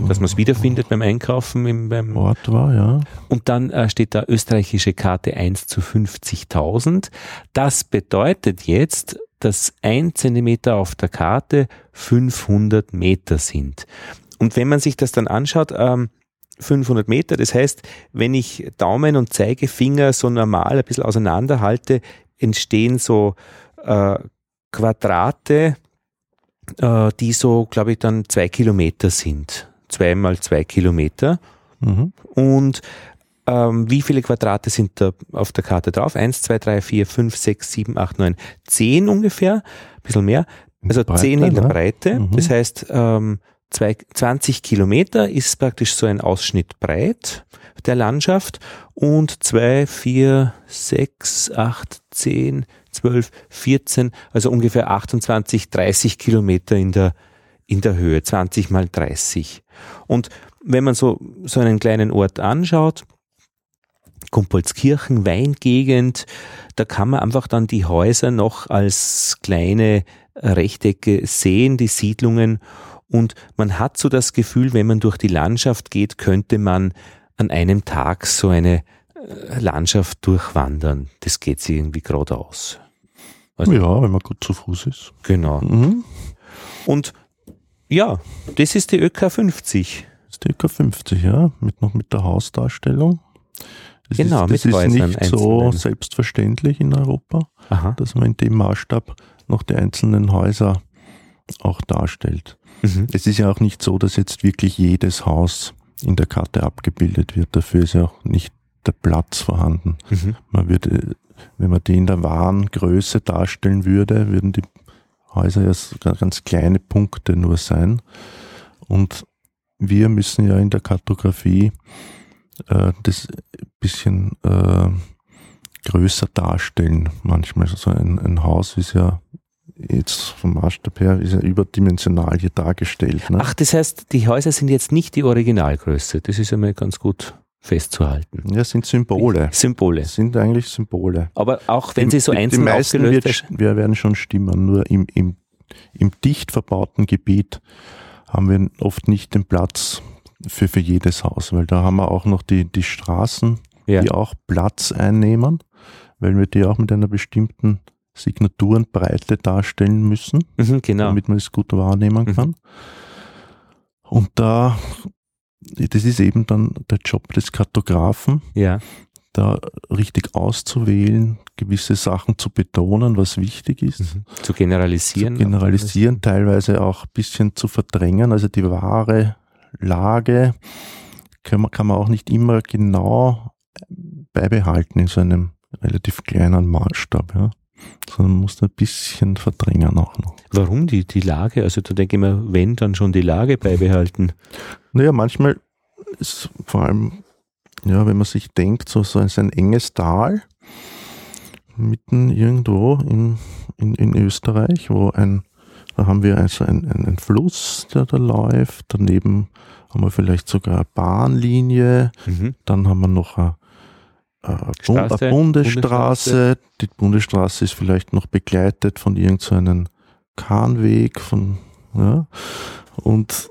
dass man es wiederfindet beim Einkaufen im, beim Ort war, ja. Und dann äh, steht da österreichische Karte 1 zu 50.000. Das bedeutet jetzt, dass ein Zentimeter auf der Karte 500 Meter sind. Und wenn man sich das dann anschaut, ähm, 500 Meter, das heißt, wenn ich Daumen und Zeigefinger so normal ein bisschen auseinander halte, entstehen so äh, Quadrate, äh, die so, glaube ich, dann zwei Kilometer sind. Zweimal zwei Kilometer. Mhm. Und ähm, wie viele Quadrate sind da auf der Karte drauf? Eins, zwei, drei, vier, fünf, sechs, sieben, acht, neun, zehn ungefähr. Ein bisschen mehr. Also Breite, zehn in der ne? Breite. Mhm. Das heißt, ähm, zwei, 20 Kilometer ist praktisch so ein Ausschnitt breit der Landschaft und zwei, vier, sechs, acht, zehn, 12, 14, also ungefähr 28, 30 Kilometer in der, in der Höhe, 20 mal 30. Und wenn man so, so einen kleinen Ort anschaut, Kumpolskirchen, Weingegend, da kann man einfach dann die Häuser noch als kleine Rechtecke sehen, die Siedlungen. Und man hat so das Gefühl, wenn man durch die Landschaft geht, könnte man an einem Tag so eine äh, Landschaft durchwandern. Das geht sich irgendwie geradeaus. Also, ja, wenn man gut zu Fuß ist. Genau. Mhm. Und ja, das ist die ÖK 50. Das ist die ÖK 50, ja, mit, noch mit der Hausdarstellung. Das genau, ist, das mit ist nicht so selbstverständlich in Europa, Aha. dass man in dem Maßstab noch die einzelnen Häuser auch darstellt. Mhm. Es ist ja auch nicht so, dass jetzt wirklich jedes Haus in der Karte abgebildet wird. Dafür ist ja auch nicht der Platz vorhanden. Mhm. Man wird wenn man die in der wahren Größe darstellen würde, würden die Häuser ja ganz kleine Punkte nur sein. Und wir müssen ja in der Kartografie äh, das bisschen äh, größer darstellen. Manchmal so ein, ein Haus ist ja jetzt vom Maßstab her ist ja überdimensional hier dargestellt. Ne? Ach, das heißt, die Häuser sind jetzt nicht die Originalgröße. Das ist einmal ganz gut festzuhalten. Ja, sind Symbole. Symbole. Sind eigentlich Symbole. Aber auch wenn die, sie so einzeln die meisten wird, wir werden schon stimmen, nur im, im, im dicht verbauten Gebiet haben wir oft nicht den Platz für, für jedes Haus, weil da haben wir auch noch die, die Straßen, ja. die auch Platz einnehmen, weil wir die auch mit einer bestimmten Signaturenbreite darstellen müssen, mhm, genau. damit man es gut wahrnehmen mhm. kann. Mhm. Und da das ist eben dann der Job des Kartografen, ja. da richtig auszuwählen, gewisse Sachen zu betonen, was wichtig ist. Mhm. Zu generalisieren. Zu generalisieren, teilweise auch ein bisschen zu verdrängen. Also die wahre Lage kann man, kann man auch nicht immer genau beibehalten in so einem relativ kleinen Maßstab. Ja sondern man muss ein bisschen verdrängen auch noch. Warum die, die Lage? Also da denke ich mir, wenn, dann schon die Lage beibehalten. Naja, manchmal ist vor allem, ja, wenn man sich denkt, so, so ein enges Tal mitten irgendwo in, in, in Österreich, wo ein, da haben wir also einen, einen Fluss, der da läuft, daneben haben wir vielleicht sogar eine Bahnlinie, mhm. dann haben wir noch eine Straße, Bundesstraße. Die Bundesstraße ist vielleicht noch begleitet von irgendeinem so Kahnweg, von, ja, und,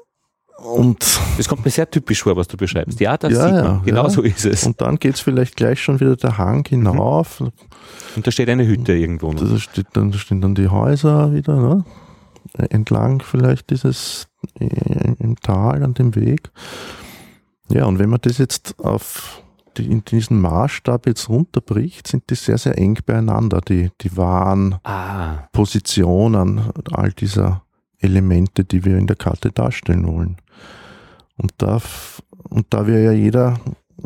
und. Das kommt mir sehr typisch vor, was du beschreibst. Ja, das ja, sieht man. Ja, genau ja. so ist es. Und dann geht es vielleicht gleich schon wieder der Hang hinauf. Mhm. Und da steht eine Hütte irgendwo. Noch. Da, steht dann, da stehen dann die Häuser wieder, ne? entlang vielleicht dieses im Tal an dem Weg. Ja, und wenn man das jetzt auf in diesen Maßstab jetzt runterbricht, sind die sehr, sehr eng beieinander, die, die wahren ah. Positionen all dieser Elemente, die wir in der Karte darstellen wollen. Und da, und da wir ja jeder,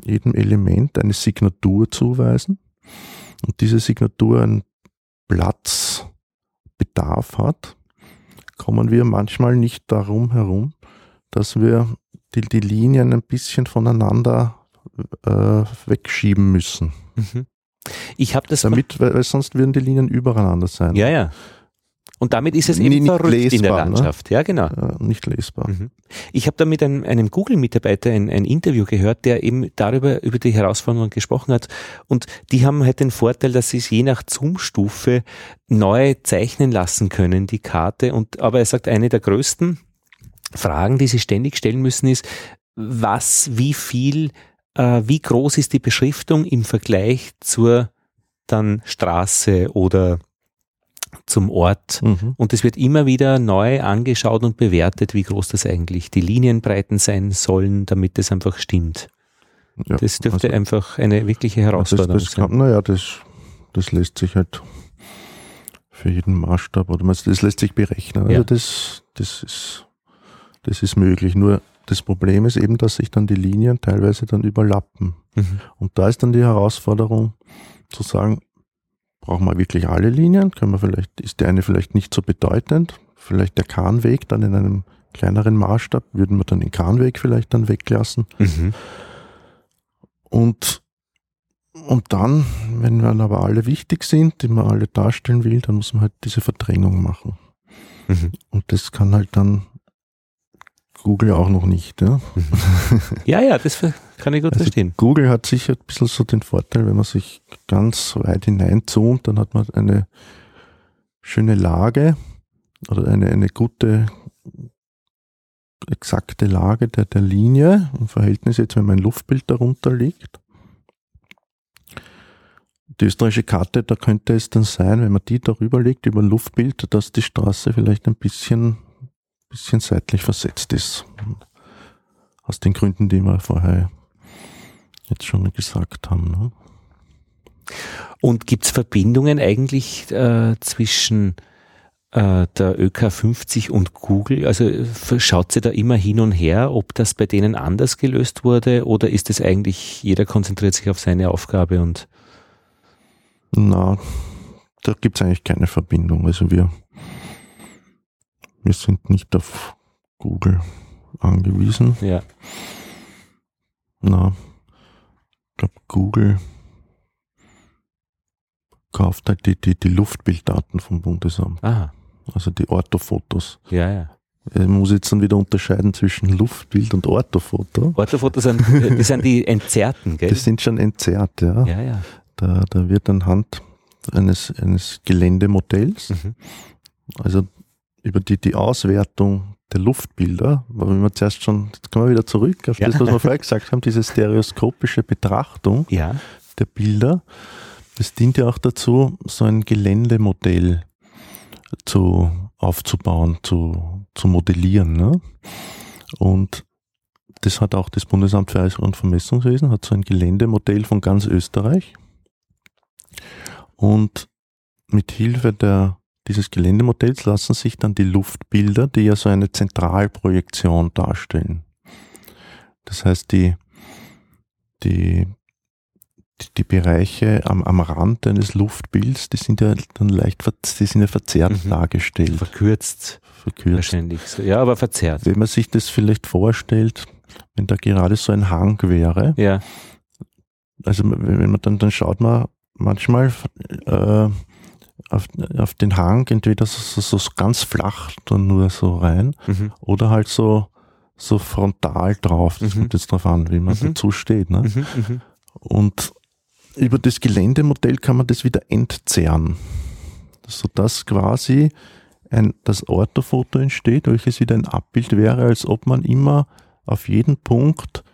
jedem Element eine Signatur zuweisen und diese Signatur einen Platzbedarf hat, kommen wir manchmal nicht darum herum, dass wir die, die Linien ein bisschen voneinander äh, wegschieben müssen. Mhm. Ich habe das. Damit, weil, weil sonst würden die Linien übereinander sein. Ja, ja. Und damit ist es eben nicht verrückt in der lesbar, ne? Landschaft. Ja, genau. Äh, nicht lesbar. Mhm. Ich habe da mit einem, einem Google-Mitarbeiter ein, ein Interview gehört, der eben darüber, über die Herausforderungen gesprochen hat. Und die haben halt den Vorteil, dass sie es je nach Zoom-Stufe neu zeichnen lassen können, die Karte. Und, aber er sagt, eine der größten Fragen, die sie ständig stellen müssen, ist, was, wie viel, äh, wie groß ist die Beschriftung im Vergleich zur dann Straße oder zum Ort Mhm. und es wird immer wieder neu angeschaut und bewertet, wie groß das eigentlich die Linienbreiten sein sollen, damit es einfach stimmt. Ja, Das dürfte also- einfach eine wirkliche das, Herausforderung das sein. kann, naja, das, das lässt sich halt für jeden Maßstab oder das lässt sich berechnen. Also Ja. das, das ist, das ist möglich. Nur das Problem ist eben, dass sich dann die Linien teilweise dann überlappen. Mhm. Und da ist dann die Herausforderung zu sagen, brauchen wir wirklich alle Linien? Können wir vielleicht, ist die eine vielleicht nicht so bedeutend? Vielleicht der Kahnweg dann in einem kleineren Maßstab, würden wir dann den Kahnweg vielleicht dann weglassen? Mhm. Und, und dann, wenn dann aber alle wichtig sind, die man alle darstellen will, dann muss man halt diese Verdrängung machen. Mhm. Und das kann halt dann Google auch noch nicht. Ja? Ja, ja, das kann ich gut Also verstehen. Google hat sicher ein bisschen so den Vorteil, wenn man sich ganz weit hineinzoomt, dann hat man eine schöne Lage oder eine, eine gute, exakte Lage der, der Linie im Verhältnis jetzt, wenn mein Luftbild darunter liegt. Die österreichische Karte, da könnte es dann sein, wenn man die darüber legt, über ein Luftbild, dass die Straße vielleicht ein bisschen, bisschen seitlich versetzt ist. Aus den Gründen, die wir vorher jetzt schon gesagt haben. Ne? Und gibt es Verbindungen eigentlich äh, zwischen äh, der ÖK50 und Google? Also äh, schaut sie da immer hin und her, ob das bei denen anders gelöst wurde oder ist es eigentlich, jeder konzentriert sich auf seine Aufgabe und Na, da gibt es eigentlich keine Verbindung. Also wir, wir sind nicht auf Google angewiesen. ja. Na, ich glaube, Google kauft halt die, die, die Luftbilddaten vom Bundesamt, Aha, also die Orthofotos. ja, ja. Man muss jetzt dann wieder unterscheiden zwischen Luftbild und Orthofoto. Orthofotos sind, die sind die Entzerrten, gell? Das sind schon entzerrt, ja. ja, ja. Da, da wird anhand eines, eines Geländemodells, Mhm. also über die, die Auswertung der Luftbilder, weil wir zuerst schon, jetzt kommen wir wieder zurück auf Ja. das, was wir vorher gesagt haben, diese stereoskopische Betrachtung Ja, der Bilder, das dient ja auch dazu, so ein Geländemodell zu, aufzubauen, zu, zu modellieren. Ne? Und das hat auch das Bundesamt für Eis- und Vermessungswesen, hat so ein Geländemodell von ganz Österreich. Und mit Hilfe der, dieses Geländemodells lassen sich dann die Luftbilder, die ja so eine Zentralprojektion darstellen. Das heißt, die, die, die, Bereiche am, am Rand eines Luftbilds, die sind ja dann leicht, die sind ja verzerrt Mhm. dargestellt, verkürzt verkürzt. wahrscheinlich. Ja, aber verzerrt. Wenn man sich das vielleicht vorstellt, wenn da gerade so ein Hang wäre, Ja, also wenn wenn man dann, dann schaut man manchmal äh, auf, auf den Hang entweder so, so, so ganz flach dann nur so rein mhm. oder halt so, so frontal drauf. Das Mhm. kommt jetzt drauf an, wie man Mhm. dazu steht. Ne? Mhm. Mhm. Und über das Geländemodell kann man das wieder entzerren, sodass quasi ein, das Orthofoto entsteht, welches wieder ein Abbild wäre, als ob man immer auf jeden Punkt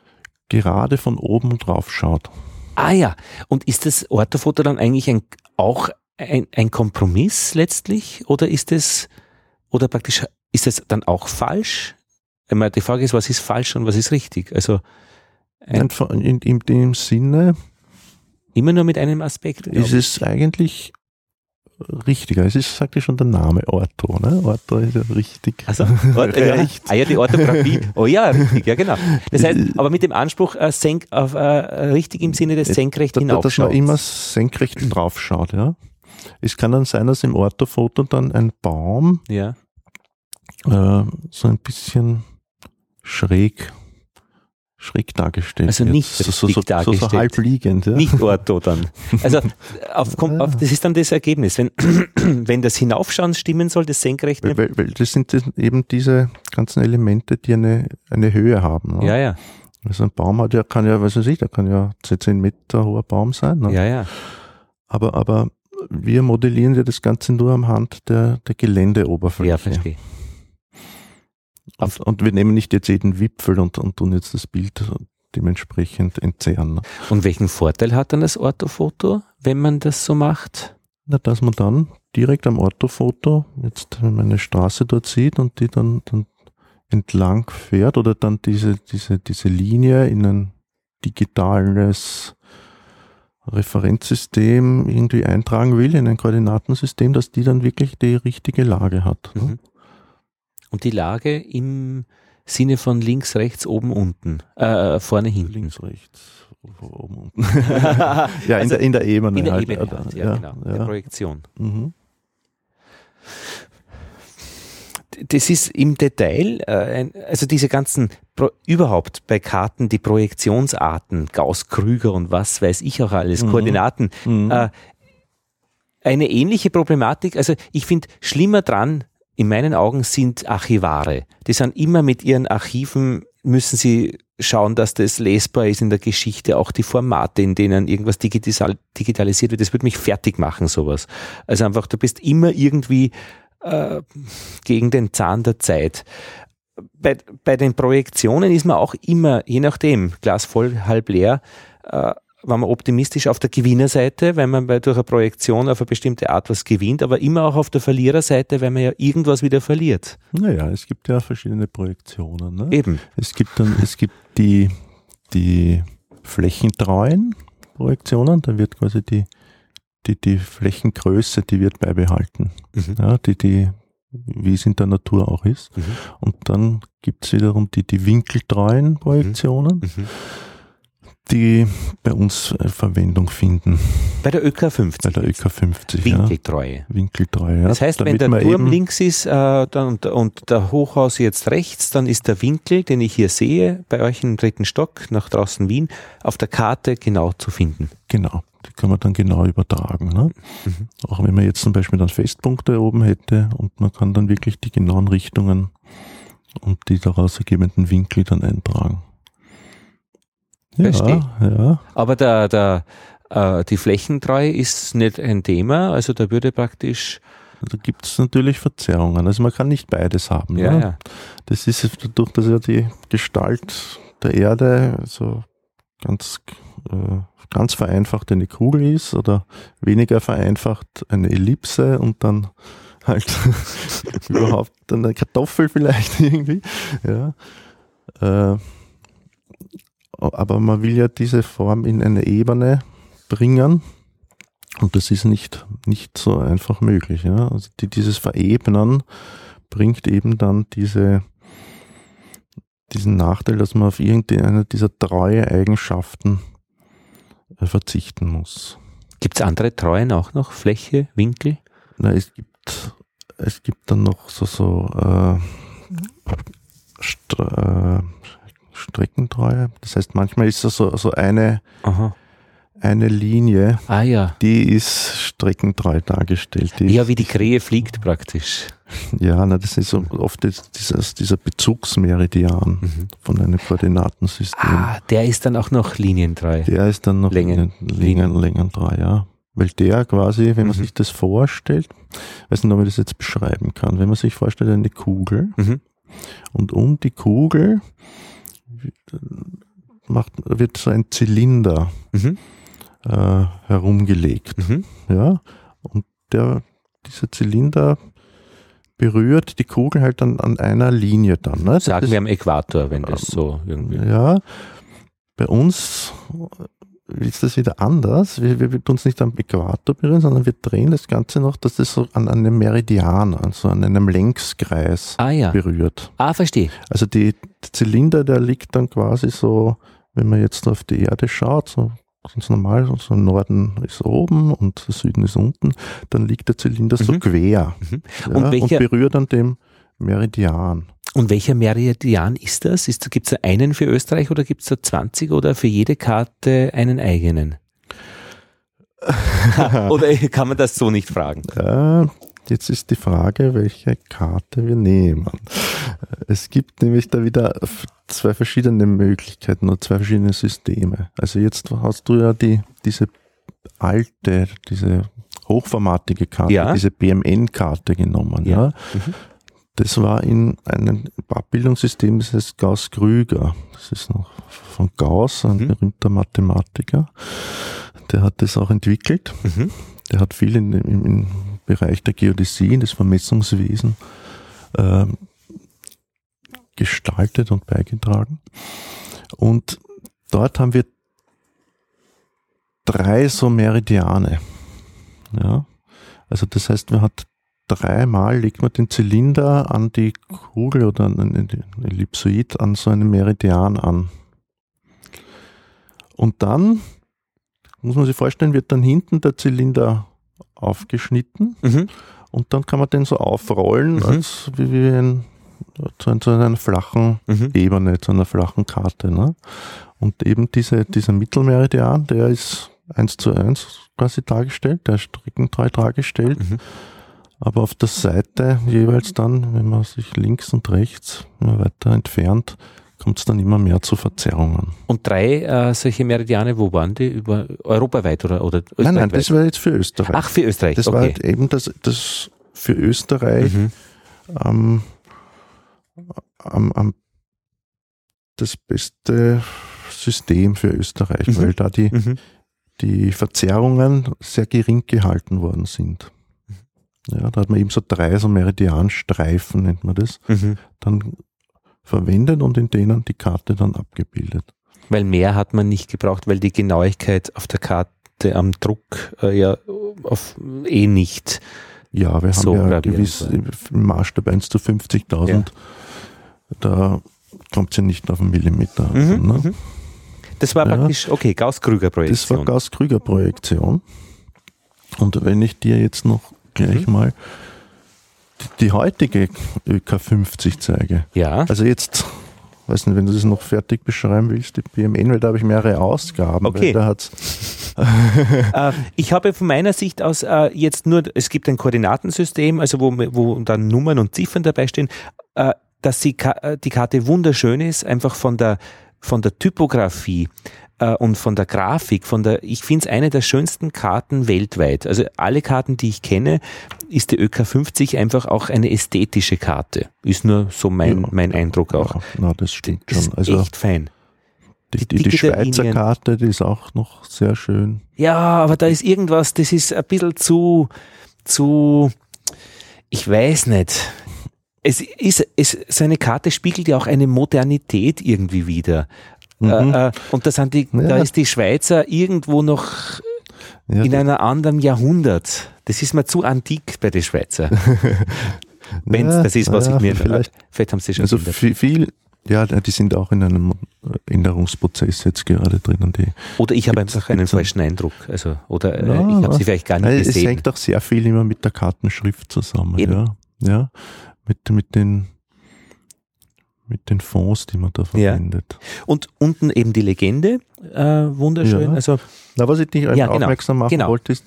gerade von oben drauf schaut. Ah ja, und ist das Orthofoto dann eigentlich ein, auch ein, ein Kompromiss letztlich oder ist es oder praktisch ist es dann auch falsch? Meine, Die Frage ist, was ist falsch und was ist richtig? Also ein, Einfach In, in dem Sinne immer nur mit einem Aspekt. ist es eigentlich richtiger. Es ist, sagt ja schon der Name Ortho. Ne? Ortho ist ja richtig. Also, Ort, ja, ah ja, die Orthographie. Oh ja, richtig, ja genau. Das heißt, aber mit dem Anspruch, äh, senk, auf, äh, richtig im Sinne des senkrecht da- dass man hinaufschaut. immer senkrecht drauf schaut. Ja? Es kann dann sein, dass im Orthofoto dann ein Baum Ja, äh, so ein bisschen schräg, schräg dargestellt Also nicht so, so, richtig so. Nicht. Also nicht so, dargestellt. so halb liegend. Ja. Nicht Ortho dann. Also auf, auf, das ist dann das Ergebnis. Wenn, wenn das Hinaufschauen stimmen soll, das Senkrechte. Weil, weil, weil das sind eben diese ganzen Elemente, die eine, eine Höhe haben. Ne? Ja, ja, Also ein Baum hat ja, kann ja, weiß ich, der kann ja 10 Meter hoher Baum sein. Ne? ja, ja. Aber, aber wir modellieren ja das Ganze nur am Hand der, der Geländeoberfläche. Ja, verstehe. Und, und wir nehmen nicht jetzt jeden Wipfel und, und tun jetzt das Bild dementsprechend entzerren. Und welchen Vorteil hat dann das Orthofoto, wenn man das so macht? Na, dass man dann direkt am Orthofoto, jetzt wenn man eine Straße dort sieht und die dann, dann entlang fährt oder dann diese, diese, diese Linie in ein digitales Referenzsystem irgendwie eintragen will, in ein Koordinatensystem, dass die dann wirklich die richtige Lage hat. ne? Mhm. Und die Lage im Sinne von links, rechts, oben, unten, äh, vorne, hinten. Links, rechts, oben, unten. ja, in, Also der, in der Ebene. In der halt, Ebene, oder? halt, ja, genau, der Ja. Projektion. Mhm. Das ist im Detail, äh, also diese ganzen, überhaupt bei Karten, die Projektionsarten, Gauss-Krüger und was weiß ich auch alles, Mhm. Koordinaten, Mhm. äh, eine ähnliche Problematik. Also ich finde, schlimmer dran in meinen Augen sind Archivare. Die sind immer mit ihren Archiven, müssen sie schauen, dass das lesbar ist in der Geschichte, auch die Formate, in denen irgendwas digital, digitalisiert wird. Das würde mich fertig machen, sowas. Also einfach, du bist immer irgendwie äh, gegen den Zahn der Zeit. Bei, bei den Projektionen ist man auch immer, je nachdem, Glas voll, halb leer, äh, war man optimistisch auf der Gewinnerseite, weil man bei, durch eine Projektion auf eine bestimmte Art was gewinnt, aber immer auch auf der Verliererseite, weil man ja irgendwas wieder verliert. Naja, es gibt ja verschiedene Projektionen. Ne? Eben. Es gibt dann, es gibt die, die flächentreuen Projektionen, da wird quasi die, die, die Flächengröße, die wird beibehalten. Mhm. Ja, die, die, wie es in der Natur auch ist. Mhm. Und dann gibt es wiederum die, die winkeltreuen Projektionen, Mhm. die bei uns äh, Verwendung finden, Bei der ÖK 50. bei der ÖK 50. Ja. Winkeltreue. Winkeltreu, ja. Das heißt, wenn Damit der man Turm links ist äh, dann, und, der Hochhaus jetzt rechts, dann ist der Winkel, den ich hier sehe, bei euch im dritten Stock nach draußen Wien, auf der Karte genau zu finden. Genau, kann man dann genau übertragen. Ne? Mhm. Auch wenn man jetzt zum Beispiel dann Festpunkte oben hätte und man kann dann wirklich die genauen Richtungen und die daraus ergebenden Winkel dann eintragen. Verstehe. Ja, ja. Aber der, der, äh, die Flächentreue ist nicht ein Thema, also da würde praktisch, Da gibt es natürlich Verzerrungen. Also man kann nicht beides haben. ja, ne? ja. Das ist dadurch, dass ja die Gestalt der Erde so ganz, ganz vereinfacht eine Kugel ist oder weniger vereinfacht eine Ellipse und dann halt überhaupt eine Kartoffel vielleicht irgendwie. Ja. Äh, aber man will ja diese Form in eine Ebene bringen und das ist nicht, nicht so einfach möglich. Ja. Also die, dieses Verebnen bringt eben dann diese, diesen Nachteil, dass man auf irgendeine dieser treue Eigenschaften äh, verzichten muss. Gibt es andere Treuen auch noch? Fläche, Winkel? Na, es gibt, es gibt dann noch so, so äh, Stra äh, Streckentreue. Das heißt, manchmal ist das so, so eine, Aha. eine Linie, Ah ja. die ist streckentreu dargestellt. Die Ja, wie die Krähe fliegt praktisch. Ja, na, das ist so oft dieses, dieser Bezugsmeridian Mhm. von einem Koordinatensystem. Ah, der ist dann auch noch linientreu. Der ist dann noch Längen- Längen, Längen, ja. Weil der quasi, wenn man Mhm. sich das vorstellt, weiß nicht, ob ich das jetzt beschreiben kann, wenn man sich vorstellt, eine Kugel Mhm. und um die Kugel macht, wird so ein Zylinder Mhm. äh, herumgelegt. Mhm. Ja, und der, dieser Zylinder berührt die Kugel halt dann an einer Linie dann. Ne? Sagen ist- wir am Äquator, wenn das so irgendwie. Ja, bei uns ist das wieder anders. Wir, wir, wir tun es nicht am Äquator berühren, sondern wir drehen das Ganze noch, dass das so an einem Meridian, also an einem Längskreis Ah ja. berührt. Ah, verstehe. Also die, der Zylinder, der liegt dann quasi so, wenn man jetzt auf die Erde schaut, so ganz normal, so im Norden ist oben und der Süden ist unten, dann liegt der Zylinder so Mhm. quer Mhm. ja, Und und, welcher- berührt an dem Meridian. Und welcher Meridian ist das? Gibt es einen für Österreich oder gibt es da 20 oder für jede Karte einen eigenen? oder kann man das so nicht fragen? Ja, jetzt ist die Frage, welche Karte wir nehmen. Es gibt nämlich da wieder zwei verschiedene Möglichkeiten oder zwei verschiedene Systeme. Also jetzt hast du ja die, diese alte, diese hochformatige Karte, ja. diese BMN-Karte genommen. Ja. ja. Mhm. Das war in einem Abbildungssystem, das heißt Gauss-Krüger. Das ist noch von Gauss, ein mhm. berühmter Mathematiker. Der hat das auch entwickelt. Mhm. Der hat viel in, im, im Bereich der Geodäsie, des Vermessungswesen, äh, gestaltet und beigetragen. Und dort haben wir drei so Meridiane. Ja. Also das heißt, man hat dreimal legt man den Zylinder an die Kugel oder an den Ellipsoid an so einem Meridian an. Und dann, muss man sich vorstellen, wird dann hinten der Zylinder aufgeschnitten mhm. und dann kann man den so aufrollen, mhm. als wie, wie ein, zu, zu einer flachen mhm. Ebene, zu einer flachen Karte. Ne? Und eben diese, dieser Mittelmeridian, der ist eins zu eins quasi dargestellt, der ist streckentreu dargestellt. Mhm. Aber auf der Seite jeweils dann, wenn man sich links und rechts weiter entfernt, kommt es dann immer mehr zu Verzerrungen. Und drei äh, solche Meridiane, wo waren die? Über europaweit oder, oder Nein, nein, das war jetzt für Österreich. Ach, für Österreich. Das okay. war halt eben das, das für Österreich mhm. ähm, am, am, das beste System für Österreich, mhm. weil da die, mhm. die Verzerrungen sehr gering gehalten worden sind. Ja, da hat man eben so drei so Meridianstreifen, nennt man das, mhm. dann verwendet und in denen die Karte dann abgebildet. Weil mehr hat man nicht gebraucht, weil die Genauigkeit auf der Karte am Druck äh, ja auf, eh nicht. Ja, wir so haben ja gewiss im Maßstab 1 zu 50.000, ja. da kommt ja nicht auf einen Millimeter. Mhm, an, ne? Mhm. Das war ja, praktisch, okay, Gauss-Krüger-Projektion. Das war Gauss-Krüger-Projektion. Und wenn ich dir jetzt noch gleich mhm. mal die, heutige ÖK50 zeige. Ja. Also jetzt weiß nicht, wenn du das noch fertig beschreiben willst, die BMN, weil da habe ich mehrere Ausgaben. Okay. Da hat's äh, ich habe von meiner Sicht aus äh, jetzt nur, es gibt ein Koordinatensystem, also wo, wo dann Nummern und Ziffern dabei stehen, äh, dass die, äh, die Karte wunderschön ist, einfach von der, von der Typografie äh, und von der Grafik, von der, ich finde es eine der schönsten Karten weltweit. Also alle Karten, die ich kenne, ist die ÖK50 einfach auch eine ästhetische Karte. Ist nur so mein, ja, mein Eindruck auch. Ja, na, das stimmt das schon. Also echt fein. Die, die, die Schweizer Karte, die ist auch noch sehr schön. Ja, aber da ist irgendwas, das ist ein bisschen zu, zu, ich weiß nicht. Es ist, es, seine Karte spiegelt ja auch eine Modernität irgendwie wieder. Mhm. Äh, äh, und da, sind die, ja. da ist die Schweizer irgendwo noch ja, in einem anderen Jahrhundert. Das ist mir zu antik bei den Schweizer. Wenn ja, das ist, was ich mir vielleicht, vielleicht haben sie schon Also viel, viel, ja, die sind auch in einem Änderungsprozess jetzt gerade drinnen. Die oder ich habe einfach einen falschen Eindruck. Also, oder äh, ich habe sie vielleicht gar nicht nein, gesehen. Es hängt auch sehr viel immer mit der Kartenschrift zusammen. Eben. Ja, ja. Mit, mit den mit den Fonds, die man da verwendet. Ja. Und unten eben die Legende, äh, wunderschön. Ja. Also, Na, was ich dich ja, genau, aufmerksam machen genau. wollte, ist,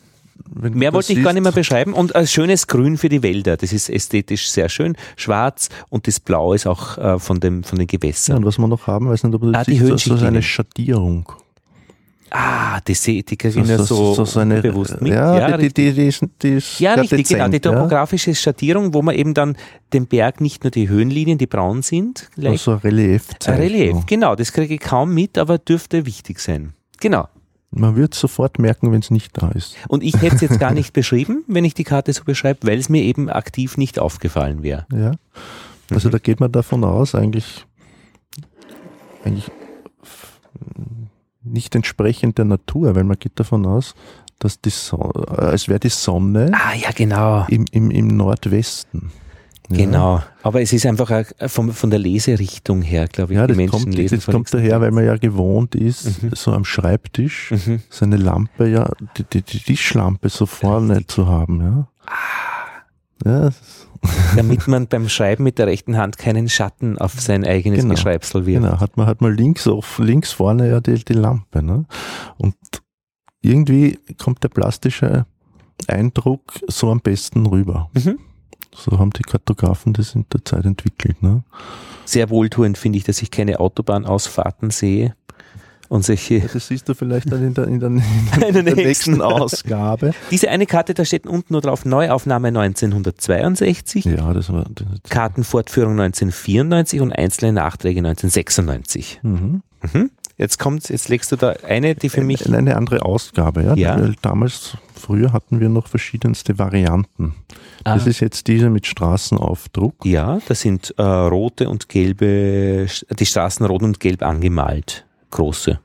Mehr wollte ich gar nicht mehr beschreiben. Und ein schönes Grün für die Wälder. Das ist ästhetisch sehr schön. Schwarz und das Blau ist auch äh, von, dem, von den Gewässern. Ja, und was wir noch haben, weiß nicht, ob du das ah, siehst, die so, so eine Schattierung. Ah, die sehe ich so, so, so, so, so eine, bewusst mit. Ja, ja die, die, die, ist, die ist ja richtig, dezent, genau. Die topografische ja. Schattierung, wo man eben dann den Berg nicht nur die Höhenlinien, die braun sind. Gleich, so Relief. Ein Relief, genau. Das kriege ich kaum mit, aber dürfte wichtig sein. Genau. Man wird sofort merken, wenn es nicht da ist. Und ich hätte es jetzt gar nicht beschrieben, wenn ich die Karte so beschreibe, weil es mir eben aktiv nicht aufgefallen wäre. Ja. Also mhm. da geht man davon aus, eigentlich, eigentlich nicht entsprechend der Natur, weil man geht davon aus, dass die Sonne, äh, als wäre die Sonne ah, ja, genau. im, im, im Nordwesten. Ja. Genau, aber es ist einfach von, von der Leserichtung her, glaube ich, ja, das Menschen kommt, lesen. Das kommt daher, weil man ja gewohnt ist, mhm. so am Schreibtisch mhm. seine Lampe, ja, die, die, die Tischlampe so vorne zu haben. Ja. Ah, Ja, damit man beim Schreiben mit der rechten Hand keinen Schatten auf sein eigenes Genau. Geschreibsel wirft. Genau, hat man, hat man links auf, links vorne ja die, die Lampe. Ne? Und irgendwie kommt der plastische Eindruck so am besten rüber. Mhm. So haben die Kartografen das in der Zeit entwickelt. Ne? Sehr wohltuend finde ich, dass ich keine Autobahnausfahrten sehe und solche. Das siehst du vielleicht dann in der, in der, in der, In der nächsten. nächsten Ausgabe. Diese eine Karte, da steht unten nur drauf Neuaufnahme 1962, Ja, das war. Das, Kartenfortführung 1994 und einzelne Nachträge 1996. mhm. Mhm. Jetzt kommt, jetzt legst du da eine, die für mich. Eine, eine andere Ausgabe, ja. Ja. Weil damals, früher hatten wir noch verschiedenste Varianten. Das Ah. ist jetzt diese mit Straßenaufdruck. Ja, da sind äh, rote und gelbe, die Straßen rot und gelb angemalt. Große.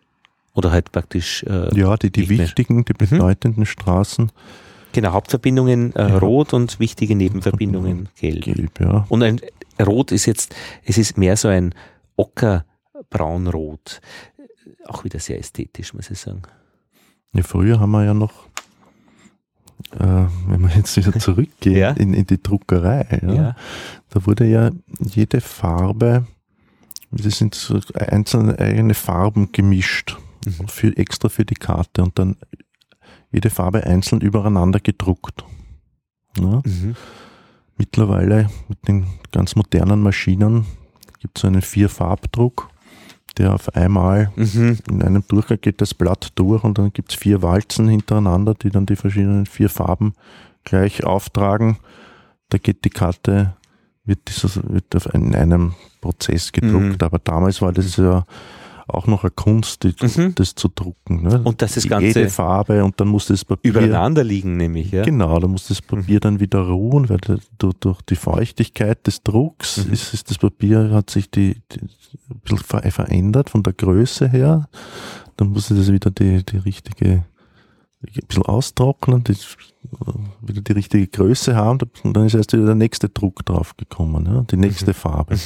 Oder halt praktisch. Äh, Ja, die, die Nicht mehr. wichtigen, die bedeutenden Straßen Genau, Hauptverbindungen äh, Ja. rot und wichtige Nebenverbindungen gelb. gelb, ja. Und ein Rot ist jetzt, es ist mehr so ein Ockerbraunrot. Auch wieder sehr ästhetisch, muss ich sagen. Ja, früher haben wir ja noch, äh, wenn wir jetzt wieder zurückgehen Ja. in, in die Druckerei, ja, Ja. da wurde ja jede Farbe, das sind so einzelne eigene Farben gemischt, Mhm. für, extra für die Karte und dann jede Farbe einzeln übereinander gedruckt. Ja. Mhm. Mittlerweile mit den ganz modernen Maschinen gibt es einen Vierfarbdruck, der auf einmal Mhm. in einem Durchgang geht das Blatt durch und dann gibt es vier Walzen hintereinander, die dann die verschiedenen vier Farben gleich auftragen. Da geht die Karte, wird, dieses, wird auf in einem Prozess gedruckt. Mhm. Aber damals war das ja auch noch eine Kunst, die, Mhm. das zu drucken. Ne? Und das Jede Ganze Farbe und dann muss das Papier übereinander liegen, nämlich, ja. Genau, da muss das Papier dann wieder ruhen, weil da- durch, die Feuchtigkeit des Drucks Mhm. ist, ist das Papier, hat sich die, die ein bisschen ver verändert von der Größe her. Dann muss das wieder die, die richtige, ein bisschen austrocknen, die, wieder die richtige Größe haben und dann ist erst wieder der nächste Druck drauf gekommen, ja, die nächste Farbe.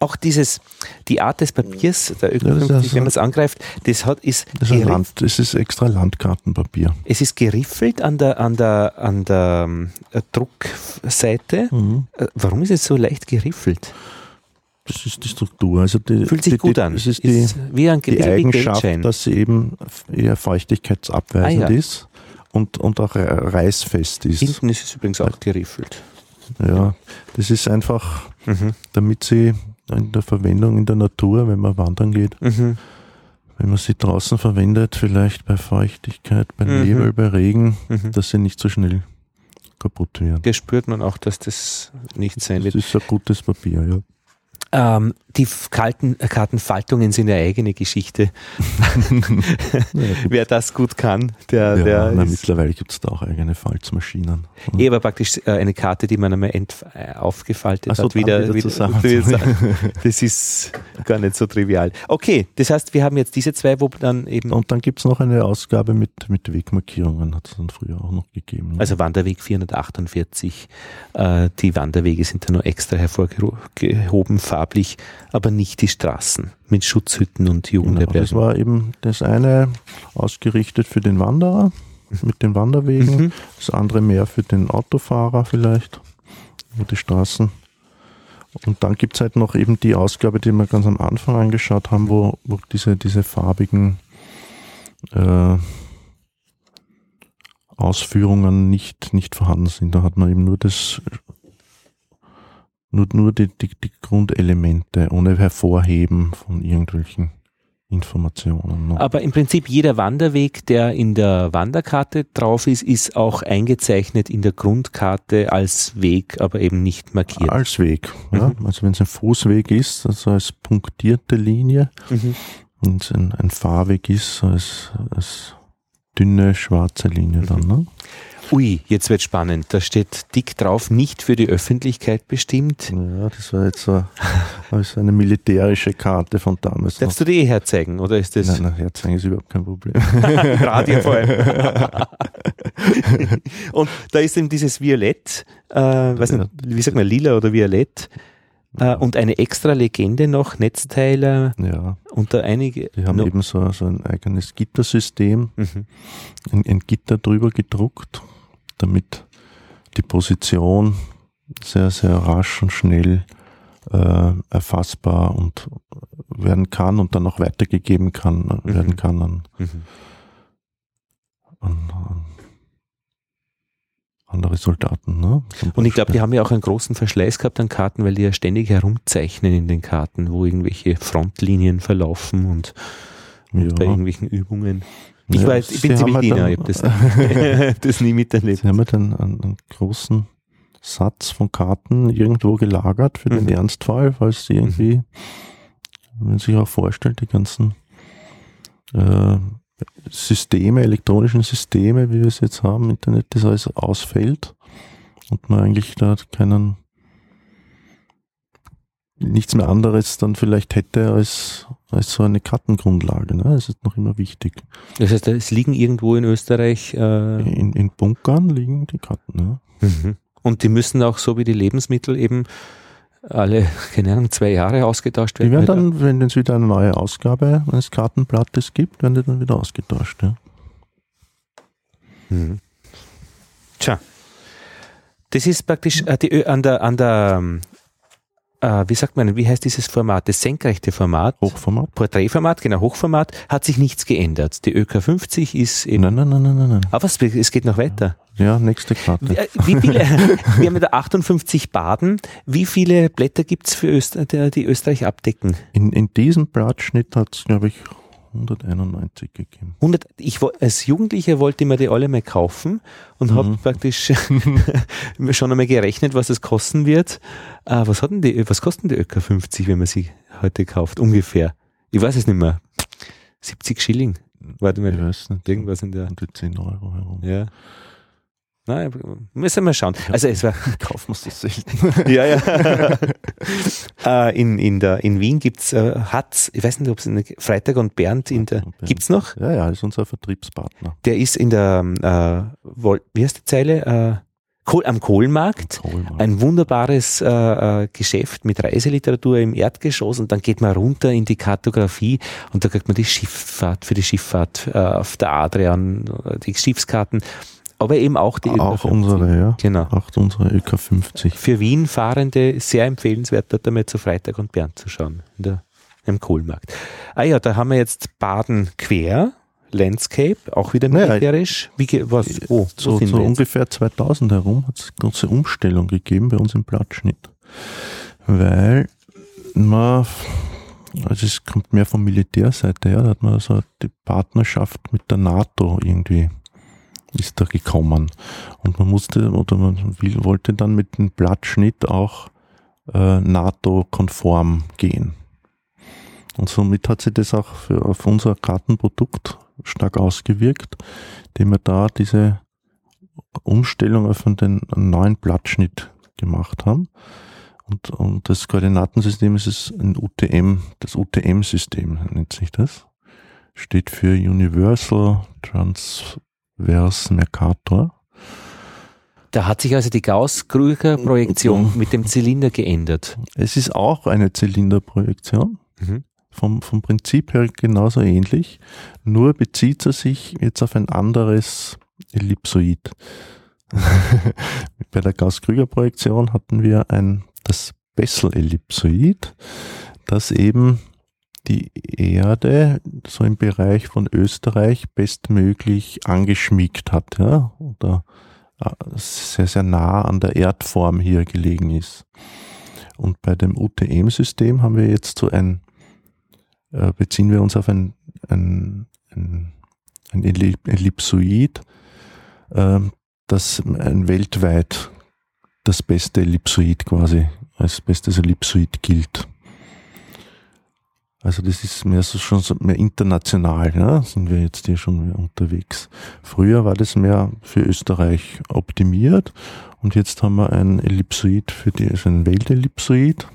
Auch dieses, die Art des Papiers, der das ist Ö50, also- wenn man es angreift, das hat, ist, Das ist, Land, das ist extra Landkartenpapier. es ist geriffelt an der, an der, an der ähm, Druckseite. Mhm. Äh, Warum ist es so leicht geriffelt? Das ist die Struktur. Also die, Fühlt sich die, gut die, an. Es ist die, wie ein die Eigenschaft, dass sie eben eher feuchtigkeitsabweisend Ah, ja. ist und, und auch re- reißfest ist. Hinten ist es übrigens auch geriffelt. Ja, das ist einfach, Mhm. damit sie in der Verwendung in der Natur, wenn man wandern geht, Mhm. wenn man sie draußen verwendet, vielleicht bei Feuchtigkeit, bei Mhm. Nebel, bei Regen, Mhm. dass sie nicht so schnell kaputt werden. Da spürt man auch, dass das nicht sein Das wird. ist ein gutes Papier, ja. Ähm, die kalten, äh, Kartenfaltungen sind eine eigene Geschichte. Wer das gut kann, der, ja, der na, mittlerweile gibt es da auch eigene Falzmaschinen. eh aber praktisch äh, eine Karte, die man einmal äh, aufgefaltet so, hat, wieder, wieder wieder, wieder Das ist gar nicht so trivial. Okay, das heißt, wir haben jetzt diese zwei, wo dann eben, Und dann gibt es noch eine Ausgabe mit, mit Wegmarkierungen, hat es dann früher auch noch gegeben. also Wanderweg 448, äh, die Wanderwege sind da nur extra hervorgehoben, farblich, aber nicht die Straßen mit Schutzhütten und Genau, das Jugendherbergen. war eben das eine ausgerichtet für den Wanderer mit den Wanderwegen, Mhm. das andere mehr für den Autofahrer vielleicht, über die Straßen. Und dann gibt es halt noch eben die Ausgabe, die wir ganz am Anfang angeschaut haben, wo, wo diese, diese farbigen äh, Ausführungen nicht, nicht vorhanden sind. Da hat man eben nur das nur, nur die, die, die Grundelemente ohne Hervorheben von irgendwelchen Informationen. ne? Aber im Prinzip jeder Wanderweg, der in der Wanderkarte drauf ist, ist auch eingezeichnet in der Grundkarte als Weg, aber eben nicht markiert. Als Weg. Ja? Mhm. Also wenn es ein Fußweg ist, also als punktierte Linie, Mhm. und es ein, ein Fahrweg ist, als, als dünne schwarze Linie dann. Ne? Ui, jetzt wird spannend. Da steht dick drauf, nicht für die Öffentlichkeit bestimmt. Ja, das war jetzt so, das eine militärische Karte von damals. noch. Darfst du die eh herzeigen, oder ist das Nein, nein, herzeigen ist überhaupt kein Problem. Radio vor allem? Und da ist eben dieses Violett, äh, weiß nicht, wie sagt man, lila oder Violett, äh, und eine extra Legende noch, Netzteiler Ja, und da einige. die haben No- eben so, so ein eigenes Gittersystem, Mhm. ein, ein Gitter drüber gedruckt, damit die Position sehr, sehr rasch und schnell äh, erfassbar und werden kann und dann auch weitergegeben kann, mhm. werden kann an, mhm. an, an andere Soldaten. Ne? Und ich glaube, die haben ja auch einen großen Verschleiß gehabt an Karten, weil die ja ständig herumzeichnen in den Karten, wo irgendwelche Frontlinien verlaufen und, und ja. bei irgendwelchen Übungen. Ich, ja, weiß, ich bin ziemlich Diener, ich habe das, das nie miterlebt. Sie haben dann einen, einen, großen Satz von Karten irgendwo gelagert für mhm. den Ernstfall, falls sie irgendwie, wenn man sich auch vorstellt, die ganzen äh, Systeme, elektronischen Systeme, wie wir es jetzt haben, Internet, das alles ausfällt und man eigentlich da keinen nichts mehr anderes dann vielleicht hätte als, als so eine Kartengrundlage. Ne? Das ist noch immer wichtig. Das heißt, es liegen irgendwo in Österreich äh in, in Bunkern liegen die Karten. Ne? Mhm. Und die müssen auch so wie die Lebensmittel eben alle, keine Ahnung, zwei Jahre ausgetauscht werden. Die werden dann, wenn es wieder eine neue Ausgabe eines Kartenblattes gibt, werden die dann wieder ausgetauscht. Ja. Mhm. Tja. Das ist praktisch äh, die, an der, an der ähm, äh, wie sagt man, wie heißt dieses Format? Das senkrechte Format? Hochformat. Porträtformat, genau, Hochformat, hat sich nichts geändert. Die ÖK 50 ist eben. Nein, nein, nein, nein, nein. Aber es, es geht noch weiter. Ja, nächste Karte. Äh, wie viele, wir haben da 58 Baden. Wie viele Blätter gibt's für Öster, die Österreich abdecken? In, in diesem Blattschnitt hat es, glaube ich, 191 gegeben. 100, ich, als Jugendlicher wollte ich mir die alle mal kaufen und mhm. habe praktisch schon einmal gerechnet, was es kosten wird. Uh, was, hat denn die, was kosten die ÖK 50, wenn man sie heute kauft? Ungefähr. Ich weiß es nicht mehr. 70 Schilling. Warte mal. Ich weiß nicht. Irgendwas in der. Und die 10 Euro herum. Ja. Nein, müssen wir schauen. Also es war. Kaufen wir das selten. ja, ja. äh, in, in, der, in Wien gibt's äh, Hatz, ich weiß nicht, ob es Freitag und Bernd in der. Gibt's noch? Ja, ja, ist unser Vertriebspartner. Der ist in der äh, wie heißt die Zeile? Äh, Kohl, am Kohlmarkt, Kohlmarkt. ein wunderbares äh, äh, Geschäft mit Reiseliteratur im Erdgeschoss und dann geht man runter in die Kartografie und da kriegt man die Schifffahrt für die Schifffahrt äh, auf der Adrian, die Schiffskarten aber eben auch die Auch ÖK unsere, ja. Genau. Auch unsere ÖK 50. Für Wien-Fahrende sehr empfehlenswert, dort einmal zu Freitag und Bernd zu schauen, in der, im Kohlmarkt. Ah ja, da haben wir jetzt Baden quer, Landscape, auch wieder militärisch. Wie, was, oh, so, so ungefähr 2000 herum hat es eine große Umstellung gegeben bei uns im Blattschnitt. Weil man, also es kommt mehr von Militärseite her, da hat man so die Partnerschaft mit der NATO irgendwie ist da gekommen. Und man musste oder man will, wollte dann mit dem Blattschnitt auch äh, NATO-konform gehen. Und somit hat sich das auch für, auf unser Kartenprodukt stark ausgewirkt, indem wir da diese Umstellung auf den neuen Blattschnitt gemacht haben. Und, und das Koordinatensystem ist es ein UTM, das UTM-System nennt sich das. Steht für Universal Trans Vers Mercator. Da hat sich also die Gauss-Krüger-Projektion mit dem Zylinder geändert. Es ist auch eine Zylinderprojektion. Mhm. Vom, vom Prinzip her genauso ähnlich, nur bezieht er sich jetzt auf ein anderes Ellipsoid. Bei der Gauss-Krüger-Projektion hatten wir ein, das Bessel-Ellipsoid, das eben die Erde so im Bereich von Österreich bestmöglich angeschmiegt hat, ja, oder äh, sehr, sehr nah an der Erdform hier gelegen ist. Und bei dem UTM-System haben wir jetzt so ein, äh, beziehen wir uns auf ein, ein, ein, ein Ellipsoid, äh, das ein weltweit das beste Ellipsoid quasi als bestes Ellipsoid gilt. Also das ist mehr so schon so mehr international, ja, sind wir jetzt hier schon unterwegs. Früher war das mehr für Österreich optimiert und jetzt haben wir ein Ellipsoid für die, also ein Weltellipsoid,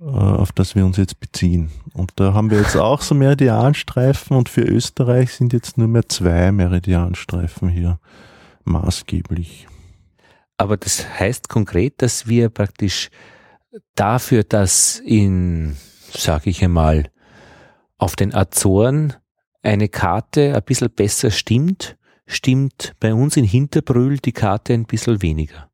äh, auf das wir uns jetzt beziehen. Und da haben wir jetzt auch so Meridianstreifen und für Österreich sind jetzt nur mehr zwei Meridianstreifen hier maßgeblich. Aber das heißt konkret, dass wir praktisch dafür, dass in sage ich einmal, auf den Azoren eine Karte ein bisschen besser stimmt, stimmt bei uns in Hinterbrühl die Karte ein bisschen weniger.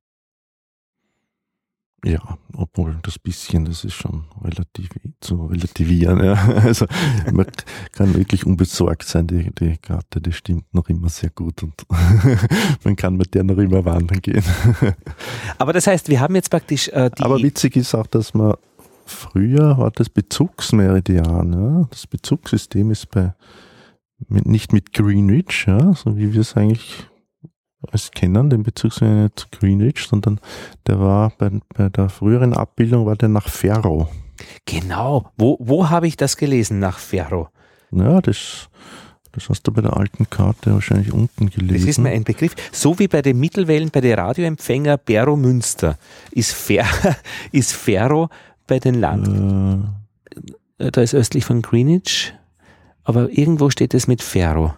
Ja, obwohl das bisschen, das ist schon relativ zu relativieren. Ja. Also man kann wirklich unbesorgt sein, die, die Karte, die stimmt noch immer sehr gut und man kann mit der noch immer wandern gehen. Aber das heißt, wir haben jetzt praktisch äh, die. Aber witzig ist auch, dass man früher war das Bezugsmeridian, ja. Das Bezugssystem ist bei mit, nicht mit Greenwich, ja, so wie wir es eigentlich als kennen, den Bezugsmeridian zu Greenwich, sondern der war bei, bei der früheren Abbildung war der nach Ferro. Genau. Wo, wo habe ich das gelesen nach Ferro? Ja, das, das hast du bei der alten Karte wahrscheinlich unten gelesen. Das ist mir ein Begriff. So wie bei den Mittelwellen, bei den Radioempfänger Berro Münster ist, Fer ist Ferro bei den Land. Äh. Da ist östlich von Greenwich, aber irgendwo steht es mit Ferro.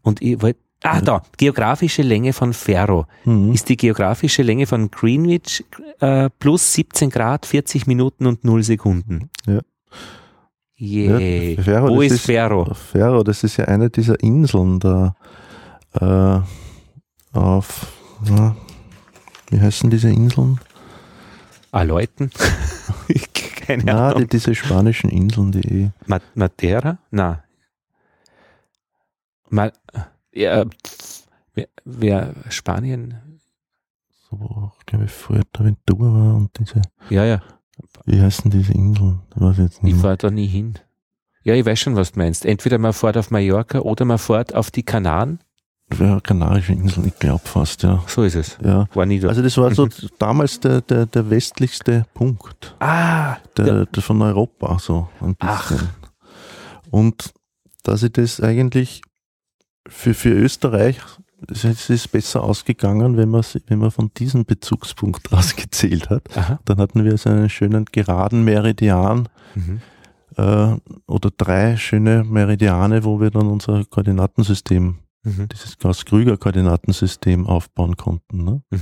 Und ich wollte Ah, da, geografische Länge von Ferro mhm. ist die geografische Länge von Greenwich äh, plus 17 Grad, 40 Minuten und 0 Sekunden. Ja. Yeah. Ja, Ferro, Wo ist, ist Ferro? Ferro, das ist ja eine dieser Inseln da äh, auf, na, wie heißen diese Inseln? Aleuten? Keine Na, Ahnung. Die, diese spanischen Inseln, die. Madeira? Na. Mal, ja, wer, wer Spanien. So, ich glaube, Fuerteventura war und diese. Ja, ja. Wie heißen diese Inseln? Ich weiß jetzt nicht. Ich fahre da nie hin. Ja, ich weiß schon, was du meinst. Entweder man fährt auf Mallorca oder man fährt auf die Kanaren. Ja, Kanarische Inseln, ich glaube fast, ja. So ist es. Ja. War nie da. Also das war so damals der, der, der westlichste Punkt. Ah. Der, der von Europa, so ein bisschen. Ach. Und dass ich das eigentlich für, für Österreich es ist besser ausgegangen, wenn man, wenn man von diesem Bezugspunkt aus gezählt hat. Aha. Dann hatten wir so einen schönen geraden Meridian mhm. äh, oder drei schöne Meridiane, wo wir dann unser Koordinatensystem, mhm. dieses Gauss-Krüger-Koordinatensystem aufbauen konnten. Ne? Mhm.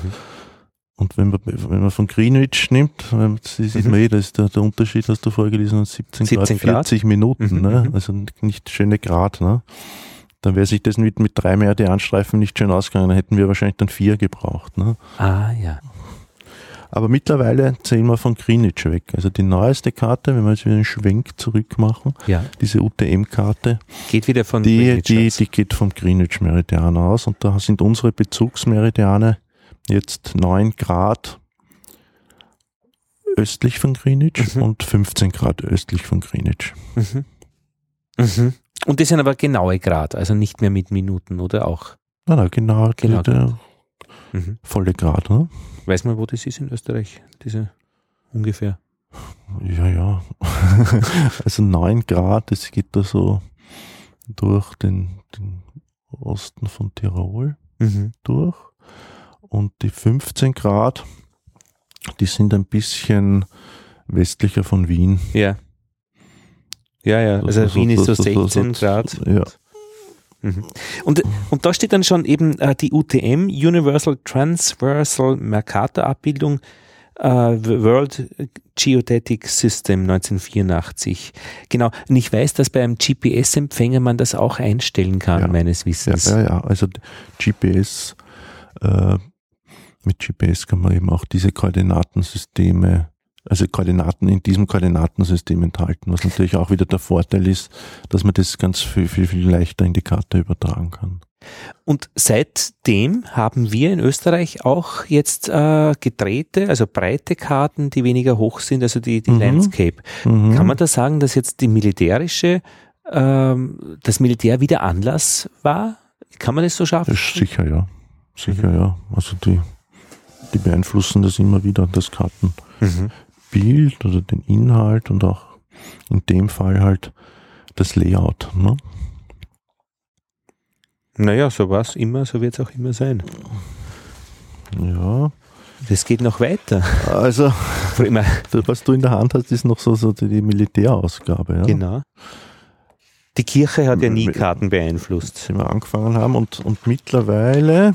Und wenn man, wenn man von Greenwich nimmt, das sieht mhm. man eh, das ist der, der Unterschied, hast du vorgelesen, 17, 17 Grad, 40 Grad? Minuten, mhm. ne? Also nicht schöne Grad. Ne? dann wäre sich das mit, mit drei Meridianstreifen nicht schön ausgegangen, dann hätten wir wahrscheinlich dann vier gebraucht. Ne? Ah, ja. Aber mittlerweile zählen wir von Greenwich weg. Also die neueste Karte, wenn wir jetzt wieder einen Schwenk zurück machen, ja. diese UTM-Karte, geht wieder von die, Greenwich die, die geht vom Greenwich-Meridian aus und da sind unsere Bezugsmeridiane jetzt 9 Grad östlich von Greenwich mhm. und 15 Grad östlich von Greenwich. Mhm. Mhm. Und das sind aber genaue Grad, also nicht mehr mit Minuten, oder auch? Nein, nein, genau, genau der mhm. volle Grad. Ne? Weiß man, wo das ist in Österreich, diese ungefähr? Ja, ja. also 9 Grad, das geht da so durch den, den Osten von Tirol mhm. durch. Und die 15 Grad, die sind ein bisschen westlicher von Wien. Ja. Ja, ja, also so, Wien ist so 16 Grad. Ja. Mhm. Und, und da steht dann schon eben äh, die UTM, Universal Transversal Mercator Abbildung, äh, World Geodetic System 1984. Genau. Und ich weiß, dass bei einem GPS-Empfänger man das auch einstellen kann, ja. meines Wissens. Ja, ja, ja. also GPS, äh, mit GPS kann man eben auch diese Koordinatensysteme also Koordinaten in diesem Koordinatensystem enthalten, was natürlich auch wieder der Vorteil ist, dass man das ganz viel, viel, viel leichter in die Karte übertragen kann. Und seitdem haben wir in Österreich auch jetzt äh, gedrehte, also breite Karten, die weniger hoch sind, also die, die mhm. Landscape. Mhm. Kann man da sagen, dass jetzt die militärische, ähm, das Militär wieder Anlass war? Kann man das so schaffen? Das sicher, ja. Sicher, mhm. ja. Also die, die beeinflussen das immer wieder, das Karten. Mhm. Bild oder den Inhalt und auch in dem Fall halt das Layout. Ne? Naja, so war es immer, so wird es auch immer sein. Ja. Das geht noch weiter. Also, was du in der Hand hast, ist noch so, so die Militärausgabe. Ja? Genau. Die Kirche hat ja nie Karten beeinflusst. Wie wir angefangen haben und, und mittlerweile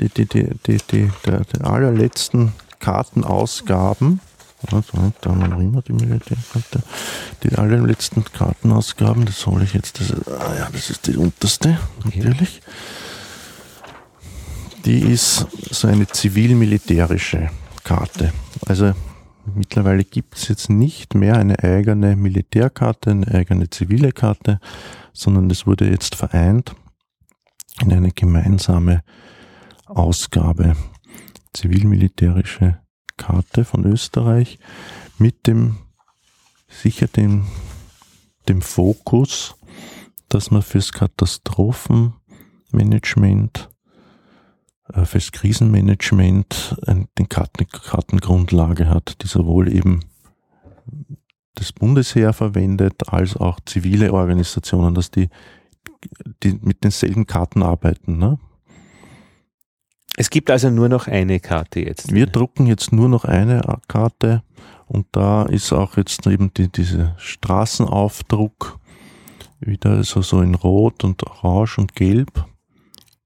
die, die, die, die, die, der, der allerletzten Kartenausgaben da haben wir immer die Militärkarte. Die alle letzten Kartenausgaben, das hole ich jetzt. Das ist, ah ja, das ist die unterste, natürlich. Die ist so eine zivil-militärische Karte. Also mittlerweile gibt es jetzt nicht mehr eine eigene Militärkarte, eine eigene zivile Karte, sondern das wurde jetzt vereint in eine gemeinsame Ausgabe. Zivil-militärische Karte von Österreich mit dem sicher dem, dem Fokus, dass man fürs Katastrophenmanagement, äh, fürs Krisenmanagement eine Karten, Kartengrundlage hat, die sowohl eben das Bundesheer verwendet, als auch zivile Organisationen, dass die, die mit denselben Karten arbeiten. Ne? Es gibt also nur noch eine Karte jetzt. Wir drucken jetzt nur noch eine Karte und da ist auch jetzt eben die, diese Straßenaufdruck wieder so, so in Rot und Orange und Gelb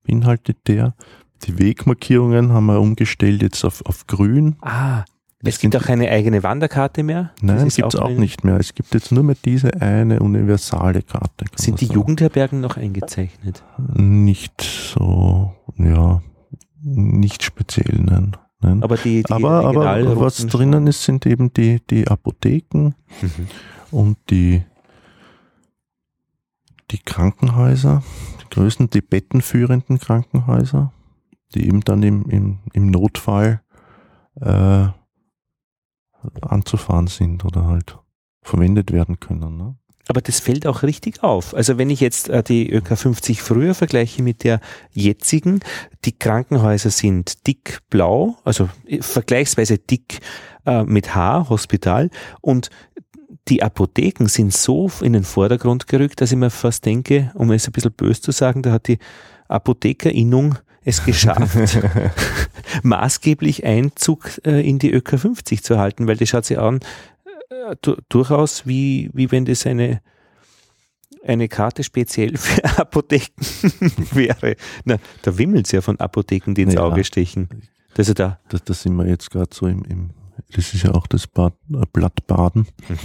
beinhaltet der. Die Wegmarkierungen haben wir umgestellt jetzt auf, auf Grün. Ah, es gibt auch keine eigene Wanderkarte mehr? Nein, gibt es auch, auch nicht mehr. Es gibt jetzt nur mehr diese eine universale Karte. Sind die sagen. Jugendherbergen noch eingezeichnet? Nicht so, ja, nicht speziell, nein. nein. Aber, die, die aber, aber was drinnen ist, sind eben die, die Apotheken mhm. und die, die Krankenhäuser, die größten, die bettenführenden Krankenhäuser, die eben dann im, im, im Notfall äh, anzufahren sind oder halt verwendet werden können. Ne? Aber das fällt auch richtig auf. Also wenn ich jetzt äh, die ÖK 50 früher vergleiche mit der jetzigen, die Krankenhäuser sind dick blau, also äh, vergleichsweise dick äh, mit H, Hospital, und die Apotheken sind so in den Vordergrund gerückt, dass ich mir fast denke, um es ein bisschen böse zu sagen, da hat die Apothekerinnung es geschafft, maßgeblich Einzug in die ÖK 50 zu halten, weil die schaut sich an, durchaus wie, wie wenn das eine, eine Karte speziell für Apotheken wäre. Na, da wimmelt es ja von Apotheken, die ins ja, Auge stechen. Das, ist da. Das, das sind wir jetzt gerade so im, im, das ist ja auch das Bad, äh, Blatt Baden. Mhm.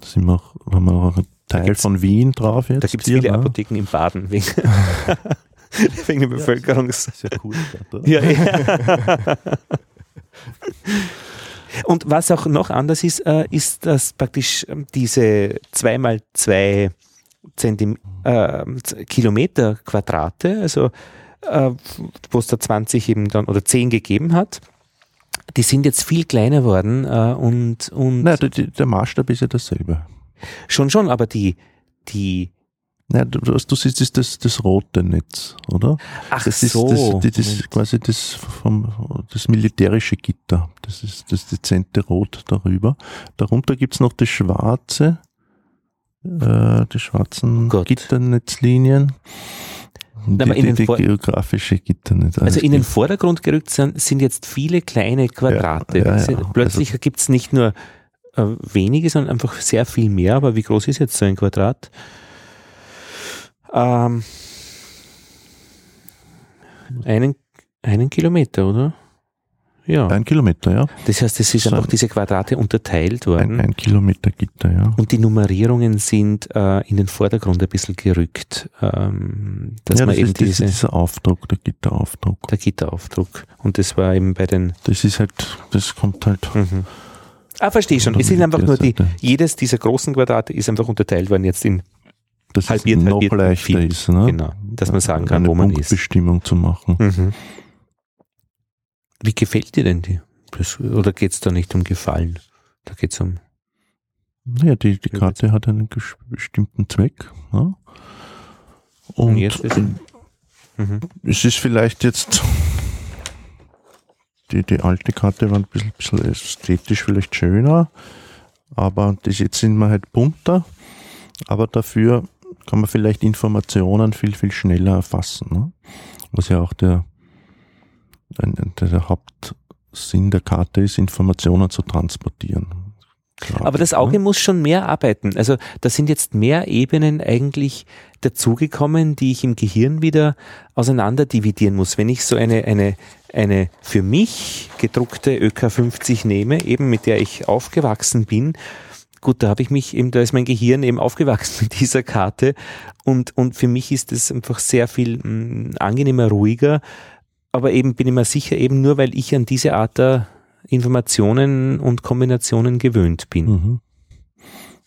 Da sind wir auch, haben wir auch einen Teil von Wien drauf jetzt. Da gibt es viele ne? Apotheken im Baden wegen, wegen der Bevölkerungs... Ja, sehr cool. Stadt, ja, ja. Und was auch noch anders ist, äh, ist, dass praktisch ähm, diese 2x2 Zentim äh, Kilometer Quadrate, also äh, wo es da 20 eben dann oder 10 gegeben hat, die sind jetzt viel kleiner worden äh, und, und Nein, der, der Maßstab ist ja dasselbe. Schon, schon, aber die, die Nein, du, du siehst das, das, das rote Netz, oder? Ach das so. Ist, das, das ist quasi das, vom, das militärische Gitter. Das ist das dezente Rot darüber. Darunter gibt's noch das schwarze, äh, die schwarzen Gott. Gitternetzlinien. Die, die, die geografische Gitternetz. Also in den Vordergrund gerückt sind, sind jetzt viele kleine Quadrate. Ja, ja, ja. Plötzlich also, gibt's nicht nur äh, wenige, sondern einfach sehr viel mehr. Aber wie groß ist jetzt so ein Quadrat? Ähm, einen, einen Kilometer, oder? Ja. Ein Kilometer, ja. Das heißt, es ist so einfach diese Quadrate unterteilt worden. Ein, ein Kilometer Gitter, ja. Und die Nummerierungen sind äh, in den Vordergrund ein bisschen gerückt. Ähm, dass ja, man das eben ist diese, dieser Aufdruck, der Gitteraufdruck. Der Gitteraufdruck. Und das war eben bei den. Das ist halt, das kommt halt. Mhm. Ah, verstehe schon. Es sind einfach nur die, jedes dieser großen Quadrate ist einfach unterteilt worden jetzt in dass halbiert, es noch halbiert leichter viel. ist, ne? Genau, dass man sagen kann, Eine wo man ist. Bestimmung zu machen. Mhm. Wie gefällt dir denn die? Das, oder geht es da nicht um Gefallen? Da geht es um. Naja, die, die Karte hat einen bestimmten Zweck. Ne? Und, Und jetzt ist, mhm. es ist vielleicht jetzt die, die alte Karte war ein bisschen, bisschen ästhetisch vielleicht schöner, aber das jetzt sind wir halt bunter, aber dafür kann man vielleicht Informationen viel, viel schneller erfassen. Ne? Was ja auch der, der, Hauptsinn der Karte ist, Informationen zu transportieren. Aber das Auge ne? muss schon mehr arbeiten. Also da sind jetzt mehr Ebenen eigentlich dazugekommen, die ich im Gehirn wieder auseinander dividieren muss. Wenn ich so eine, eine, eine für mich gedruckte ÖK50 nehme, eben mit der ich aufgewachsen bin, gut, da habe ich mich eben, da ist mein Gehirn eben aufgewachsen mit dieser Karte und, und für mich ist es einfach sehr viel mh, angenehmer, ruhiger, aber eben bin ich mir sicher, eben nur weil ich an diese Art der Informationen und Kombinationen gewöhnt bin. Mhm.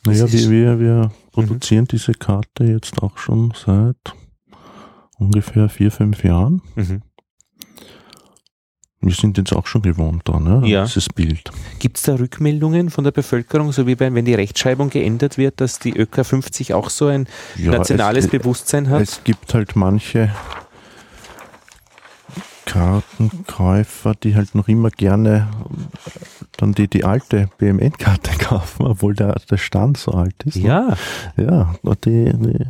Naja, wir, wir, wir produzieren diese Karte jetzt auch schon seit ungefähr vier, fünf Jahren. Mhm. Wir sind jetzt auch schon gewohnt da, ne? Ja. Dieses Bild. Gibt es da Rückmeldungen von der Bevölkerung, so wie bei, wenn die Rechtschreibung geändert wird, dass die ÖK 50 auch so ein Ja, nationales es, Bewusstsein hat? Es gibt halt manche Kartenkäufer, die halt noch immer gerne dann die, die alte BMN-Karte kaufen, obwohl der, der Stand so alt ist. ne? ja, Ja, die, die,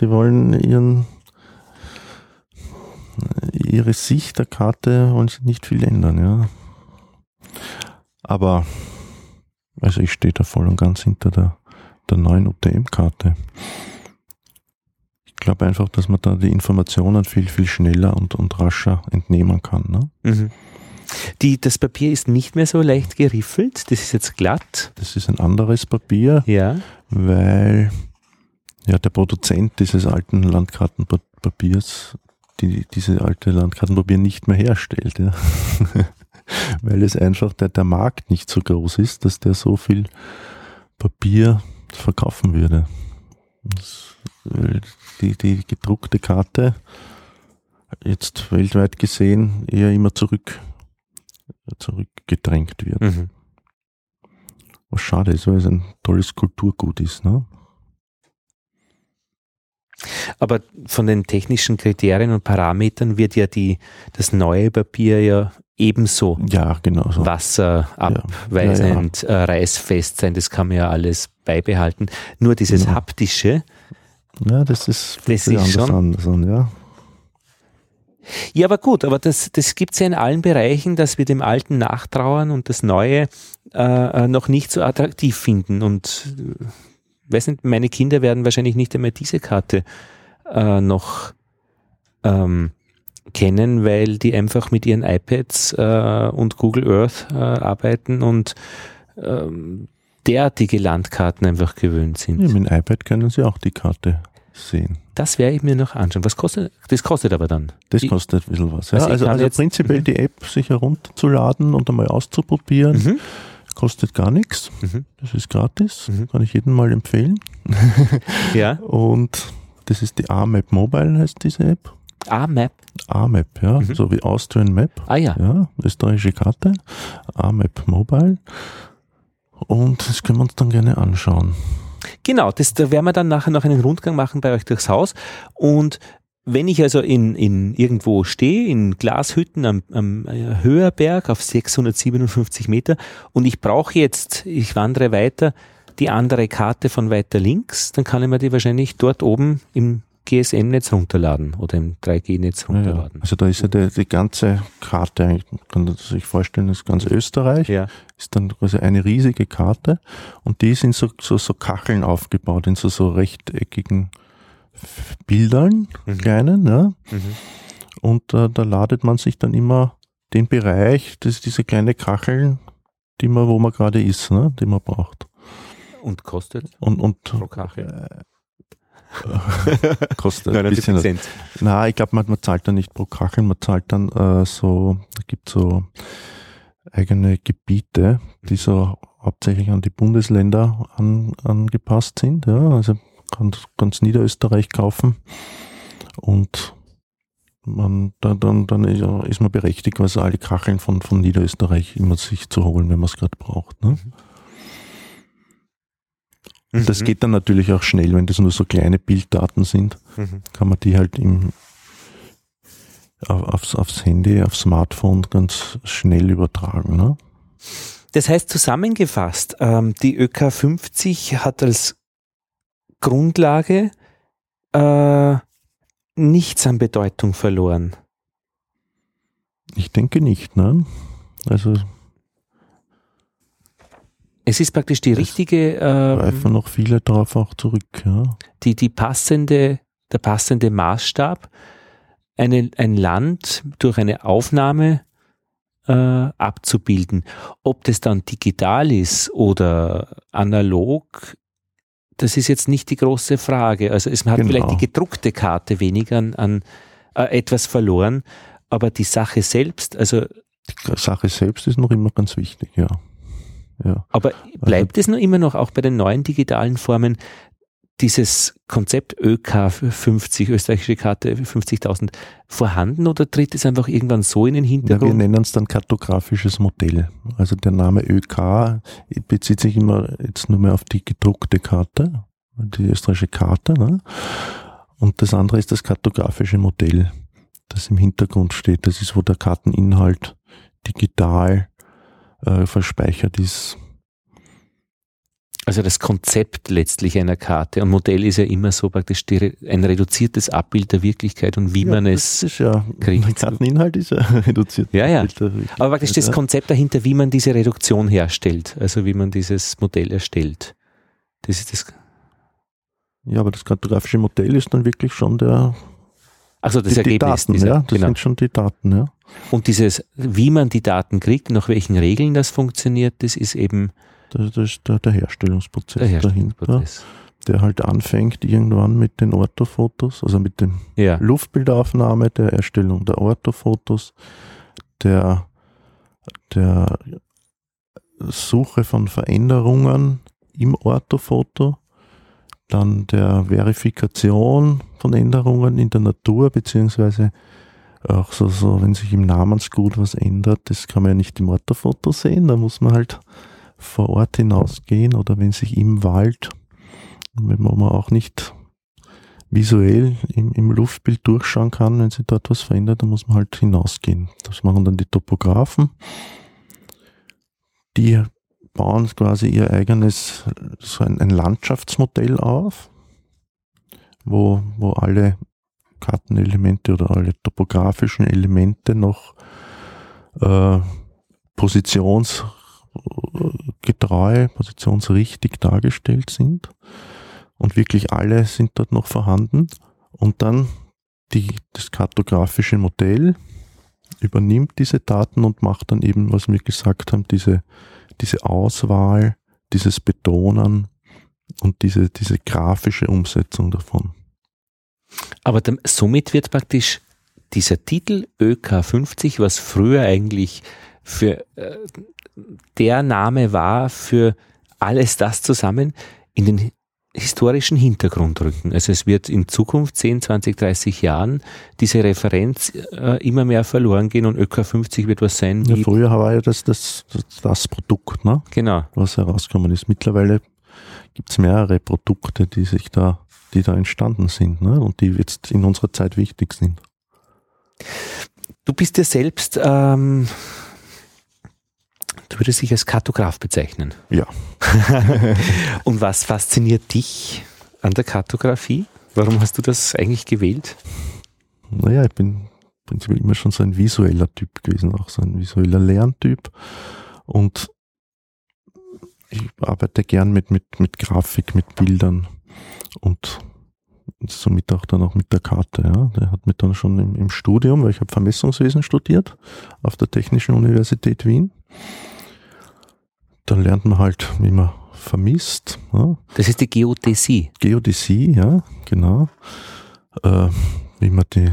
die wollen ihren ihre Sicht der Karte wollen sie nicht viel ändern, ja. Aber also ich stehe da voll und ganz hinter der, der neuen UTM-Karte. Ich glaube einfach, dass man da die Informationen viel, viel schneller und, und rascher entnehmen kann. Ne? mhm. die, das Papier ist nicht mehr so leicht geriffelt, das ist jetzt glatt. Das ist ein anderes Papier, Ja, weil ja, der Produzent dieses alten Landkartenpapiers die, diese alte Landkartenpapier nicht mehr herstellt. Ja. weil es einfach der, der Markt nicht so groß ist, dass der so viel Papier verkaufen würde. Das, weil die, die gedruckte Karte jetzt weltweit gesehen eher immer zurück, zurückgedrängt wird. mhm. Was schade ist, weil es ein tolles Kulturgut ist. Ne? Aber von den technischen Kriterien und Parametern wird ja die, das neue Papier ja ebenso Ja, genau so. wasserabweisend, äh, reißfest sein, das kann man ja alles beibehalten. Nur dieses Genau. haptische, Ja, das ist, Das ist sich anders schon- an. Ja. Ja, aber gut, aber das, das gibt es ja in allen Bereichen, dass wir dem Alten nachtrauern und das Neue äh, äh, noch nicht so attraktiv finden. Und äh, weiß nicht, meine Kinder werden wahrscheinlich nicht einmal diese Karte äh, noch ähm, kennen, weil die einfach mit ihren iPads äh, und Google Earth äh, arbeiten und ähm, derartige Landkarten einfach gewöhnt sind. ja, mit dem iPad können Sie auch die Karte sehen. Das werde ich mir noch anschauen. Was kostet? Das kostet aber dann. Das kostet ein bisschen was. Ja. Also Also, also prinzipiell die App sich herunterzuladen und einmal auszuprobieren, Mhm. Kostet gar nichts. Mhm. Das ist gratis. Mhm. Kann ich jedem mal empfehlen. Ja. Und das ist die AMAP Mobile, heißt diese App. A-Map. AMAP, ja, Mhm. so wie Austrian Map. Ah ja. Ja, österreichische Karte. AMAP Mobile. Und das können wir uns dann gerne anschauen. Genau, das, da werden wir dann nachher noch einen Rundgang machen bei euch durchs Haus. Und wenn ich also in, in irgendwo stehe, in Glashütten am, am äh, Höherberg auf 657 Meter und ich brauche jetzt, ich wandere weiter, die andere Karte von weiter links, dann kann ich mir die wahrscheinlich dort oben im GSM-Netz runterladen oder im 3G-Netz Ja, ja. runterladen. Also da ist ja die, die ganze Karte, eigentlich, man kann sich vorstellen, das ist ganz Österreich, Ja. ist dann quasi eine riesige Karte und die sind so, so, so Kacheln aufgebaut in so, so rechteckigen Bildern, Mhm. kleinen, ja. Mhm. Und äh, da ladet man sich dann immer den Bereich, das ist diese kleine Kacheln, die man, wo man gerade ist, ne, die man braucht. Und kostet Und, und pro Kachel? äh, kostet ein 99 bisschen. Cent. Na, ich glaube, man, man zahlt dann nicht pro Kachel, man zahlt dann äh, so, es gibt so eigene Gebiete, die so hauptsächlich an die Bundesländer an, angepasst sind. Ja, also kann ganz Niederösterreich kaufen und man, dann, dann, dann ist, ist man berechtigt, also alle Kacheln von, von Niederösterreich immer sich zu holen, wenn man es gerade braucht. Ne? Das Mhm. geht dann natürlich auch schnell, wenn das nur so kleine Bilddaten sind Mhm. kann man die halt im, auf, aufs, aufs Handy, aufs Smartphone ganz schnell übertragen. Ne? Das heißt zusammengefasst, ähm, die ÖK 50 hat als Grundlage äh, nichts an Bedeutung verloren. Ich denke nicht. Ne? Also Es ist praktisch die richtige, Greifen ähm, noch viele darauf auch zurück. Ja. die, die passende, der passende Maßstab, eine, ein Land durch eine Aufnahme äh, abzubilden. Ob das dann digital ist oder analog, das ist jetzt nicht die große Frage. Also es, hat Genau. vielleicht die gedruckte Karte weniger an, an äh, etwas verloren, aber die Sache selbst, also Die Sache selbst ist noch immer ganz wichtig, ja. ja. Aber bleibt es noch immer noch auch bei den neuen digitalen Formen dieses Konzept ÖK 50, österreichische Karte 50.000 vorhanden oder tritt es einfach irgendwann so in den Ja, wir Hintergrund? nennen es dann kartografisches Modell. Also der Name ÖK bezieht sich immer jetzt nur mehr auf die gedruckte Karte, die österreichische Karte. Ne? Und das andere ist das kartografische Modell, das im Hintergrund steht. Das ist, wo der Karteninhalt digital äh, verspeichert ist. Also das Konzept letztlich einer Karte und Modell ist ja immer so praktisch die, ein reduziertes Abbild der Wirklichkeit und wie man das es, ist ja, kriegt. der Karteninhalt ist ja reduziert. Ja, ja. Ja. aber praktisch das Konzept dahinter, wie man diese Reduktion herstellt, also wie man dieses Modell erstellt. Das ist das, Ja, aber das kartografische Modell ist dann wirklich schon der, also das die, die Ergebnis Daten, dieser, ja, das genau. sind schon die Daten, ja. Und dieses, wie man die Daten kriegt, nach welchen Regeln das funktioniert, das ist eben Das, ist der, der Herstellungsprozess der dahinter, Herstellungsprozess. der halt anfängt irgendwann mit den Orthofotos, also mit der Ja. Luftbildaufnahme, der Erstellung der Orthofotos, der, der Suche von Veränderungen im Orthofoto, dann der Verifikation von Änderungen in der Natur, beziehungsweise auch so, so, wenn sich im Namensgut was ändert, das kann man ja nicht im Orthofoto sehen, da muss man halt vor Ort hinausgehen oder wenn sich im Wald, wenn man auch nicht visuell im, im Luftbild durchschauen kann, wenn sich dort was verändert, dann muss man halt hinausgehen. Das machen dann die Topografen. Die bauen quasi ihr eigenes, so ein, ein Landschaftsmodell auf, wo, wo alle Kartenelemente oder alle topografischen Elemente noch äh, positionsgetreu, positionsrichtig dargestellt sind. Und wirklich alle sind dort noch vorhanden. Und dann die, das kartografische Modell übernimmt diese Daten und macht dann eben, was wir gesagt haben, diese, diese Auswahl, dieses Betonen und diese, diese grafische Umsetzung davon. Aber dann, somit wird praktisch dieser Titel ÖK 50, was früher eigentlich für äh, der Name war für alles das zusammen, in den historischen Hintergrund rücken. Also es wird in Zukunft 10, 20, 30 Jahren diese Referenz äh, immer mehr verloren gehen und ÖK 50 wird was sein Ja, früher war ja das, das, das, das Produkt, ne, genau. was herausgekommen ist. Mittlerweile gibt es mehrere Produkte, die sich da, die da entstanden sind ne, und die jetzt in unserer Zeit wichtig sind. Du bist ja selbst, ähm, du würdest dich als Kartograf bezeichnen. Ja. Und was fasziniert dich an der Kartografie? Warum hast du das eigentlich gewählt? Naja, ich bin prinzipiell immer schon so ein visueller Typ gewesen, auch so ein visueller Lerntyp. Und ich arbeite gern mit, mit, mit Grafik, mit Bildern und somit auch dann auch mit der Karte. Ja. Der hat mich dann schon im, im Studium, weil ich habe Vermessungswesen studiert auf der Technischen Universität Wien. Da lernt man halt, wie man vermisst. Ja. Das ist die Geodäsie. Geodäsie, ja, genau. Äh, wie man die,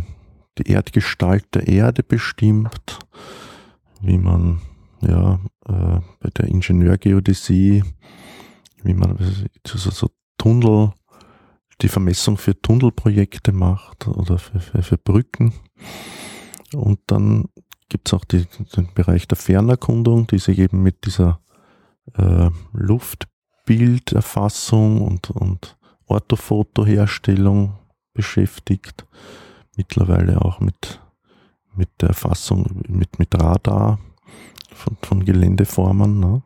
die Erdgestalt der Erde bestimmt, wie man ja äh, bei der Ingenieurgeodäsie, wie man was weiß ich, so, so Tunnel, die Vermessung für Tunnelprojekte macht oder für, für, für Brücken. Und dann gibt es auch die, den Bereich der Fernerkundung, die sich eben mit dieser äh, Luftbilderfassung und, und Orthofotoherstellung beschäftigt. Mittlerweile auch mit, mit der Erfassung mit, mit Radar von, von Geländeformen. Ne?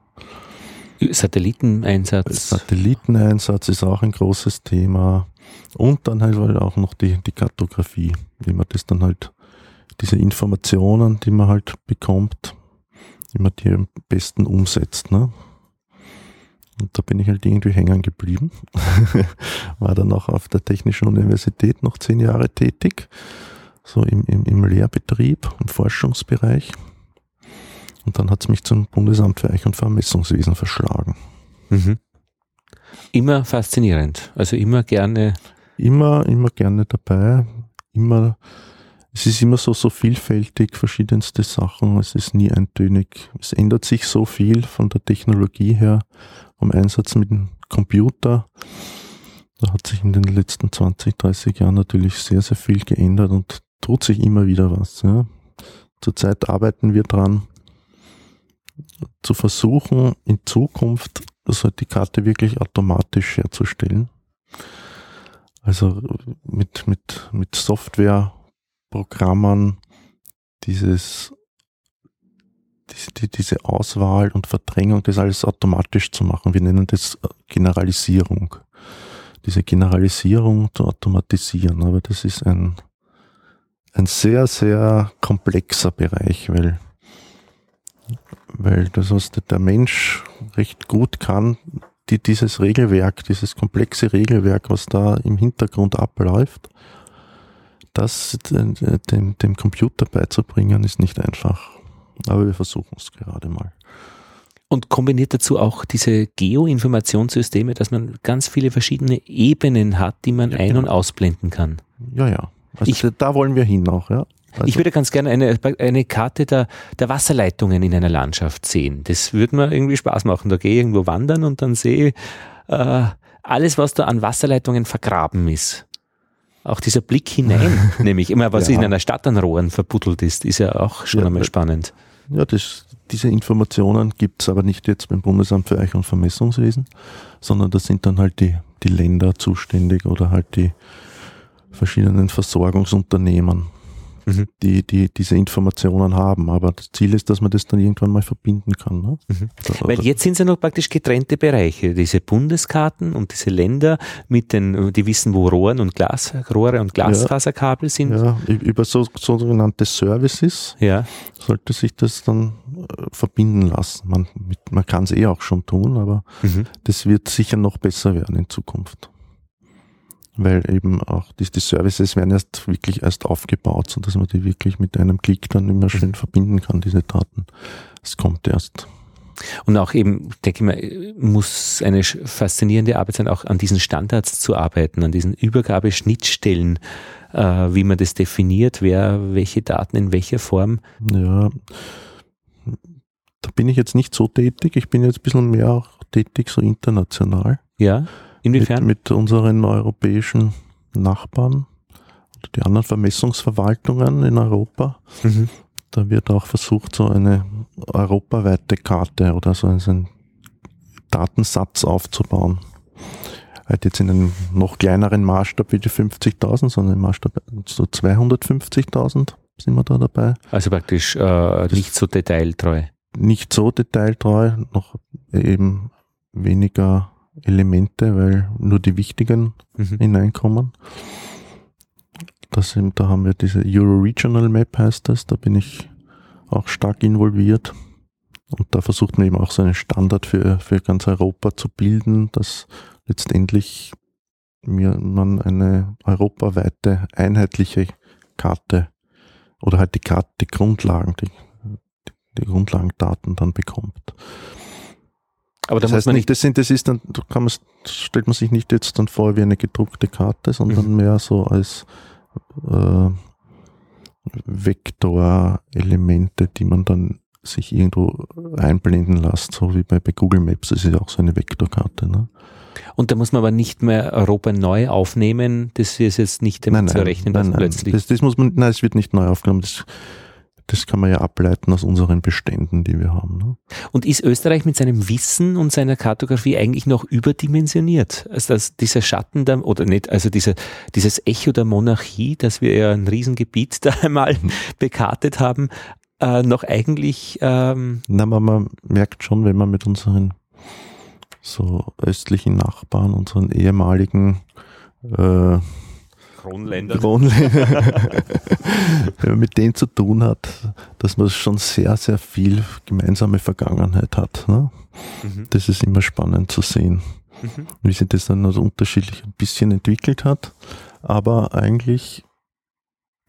Satelliteneinsatz. Satelliteneinsatz ist auch ein großes Thema. Und dann halt auch noch die, die Kartografie, wie man das dann halt, diese Informationen, die man halt bekommt, wie man die am besten umsetzt. Ne? Und da bin ich halt irgendwie hängen geblieben. War dann auch auf der Technischen Universität noch zehn Jahre tätig, so im, im, im Lehrbetrieb, im Forschungsbereich. Und dann hat es mich zum Bundesamt für Eich- und Vermessungswesen verschlagen. Mhm. Immer faszinierend, also immer gerne. Immer, immer gerne dabei, immer es ist immer so, so vielfältig, verschiedenste Sachen. Es ist nie eintönig. Es ändert sich so viel von der Technologie her, vom Einsatz mit dem Computer. Da hat sich in den letzten 20, 30 Jahren natürlich sehr, sehr viel geändert und tut sich immer wieder was. Ja. Zurzeit arbeiten wir dran, zu versuchen, in Zukunft also die Karte wirklich automatisch herzustellen. Also mit, mit, mit Software Programmen dieses, die, diese Auswahl und Verdrängung, das alles automatisch zu machen. Wir nennen das äh, Generalisierung. Diese Generalisierung zu automatisieren. Aber das ist ein, ein sehr, sehr komplexer Bereich, weil, weil das, was der Mensch recht gut kann, die, dieses Regelwerk, dieses komplexe Regelwerk, was da im Hintergrund abläuft, das dem, dem Computer beizubringen, ist nicht einfach. Aber wir versuchen es gerade mal. Und kombiniert dazu auch diese Geoinformationssysteme, dass man ganz viele verschiedene Ebenen hat, die man ja, ein- genau. und ausblenden kann. Ja, ja. Also ich, da wollen wir hin auch, ja. Also ich würde ganz gerne eine, eine Karte der, der Wasserleitungen in einer Landschaft sehen. Das würde mir irgendwie Spaß machen. Da gehe ich irgendwo wandern und dann sehe äh, alles, was da an Wasserleitungen vergraben ist. Auch dieser Blick hinein, nämlich immer, was ja. in einer Stadt an Rohren verbuddelt ist, ist ja auch schon ja, einmal spannend. Ja, das, diese Informationen gibt es aber nicht jetzt beim Bundesamt für Eich- und Vermessungswesen, sondern das sind dann halt die, die Länder zuständig oder halt die verschiedenen Versorgungsunternehmen mhm. die, die diese Informationen haben. Aber das Ziel ist, dass man das dann irgendwann mal verbinden kann. Ne? Mhm. Weil jetzt sind es ja noch praktisch getrennte Bereiche. Diese Bundeskarten und diese Länder mit den, die wissen, wo Rohren und Glas, Rohre und Glasfaserkabel sind. Ja, über so, sogenannte Services ja. sollte sich das dann äh, verbinden lassen. Man, man kann es eh auch schon tun, aber mhm. das wird sicher noch besser werden in Zukunft weil eben auch die, die Services werden erst wirklich erst aufgebaut, so dass man die wirklich mit einem Klick dann immer schön mhm. verbinden kann, diese Daten. Es kommt erst. Und auch eben, denke ich mal, muss eine faszinierende Arbeit sein, auch an diesen Standards zu arbeiten, an diesen Übergabeschnittstellen, äh, wie man das definiert, wer welche Daten in welcher Form. Ja, da bin ich jetzt nicht so tätig. Ich bin jetzt ein bisschen mehr auch tätig, so international. Ja. Inwiefern? Mit, mit unseren europäischen Nachbarn oder die anderen Vermessungsverwaltungen in Europa. Mhm. Da wird auch versucht, so eine europaweite Karte oder so einen Datensatz aufzubauen. Halt jetzt in einem noch kleineren Maßstab wie die 50.000, sondern im Maßstab so 250.000 sind wir da dabei. Also praktisch äh, nicht so detailtreu. Nicht so detailtreu, noch eben weniger Elemente, weil nur die wichtigen mhm. hineinkommen. Das da haben wir diese Euro-Regional Map heißt das, da bin ich auch stark involviert. Und da versucht man eben auch so einen Standard für, für ganz Europa zu bilden, dass letztendlich mir man eine europaweite einheitliche Karte oder halt die Karte, die Grundlagen, die, die Grundlagendaten dann bekommt. Aber da das man nicht. Das, sind, das ist dann, da kann man, stellt man sich nicht jetzt dann vor wie eine gedruckte Karte, sondern mhm. mehr so als äh, Vektorelemente, die man dann sich irgendwo einblenden lässt, so wie bei, bei Google Maps, das ist ja auch so eine Vektorkarte. Ne? Und da muss man aber nicht mehr Europa neu aufnehmen, das ist jetzt nicht damit nein, zu rechnen, dass nein, plötzlich. Das, das muss man, nein, es wird nicht neu aufgenommen. Das das kann man ja ableiten aus unseren Beständen, die wir haben. Ne? Und ist Österreich mit seinem Wissen und seiner Kartografie eigentlich noch überdimensioniert? Also dass dieser Schatten da, oder nicht, also dieser, dieses Echo der Monarchie, dass wir ja ein Riesengebiet da einmal mhm. bekartet haben, äh, noch eigentlich. Ähm Na, man, man merkt schon, wenn man mit unseren so östlichen Nachbarn, unseren ehemaligen äh, Kronländern. Kronländern. Wenn man mit denen zu tun hat, dass man schon sehr, sehr viel gemeinsame Vergangenheit hat. Ne? Mhm. Das ist immer spannend zu sehen, mhm. wie sich das dann also unterschiedlich ein bisschen entwickelt hat. Aber eigentlich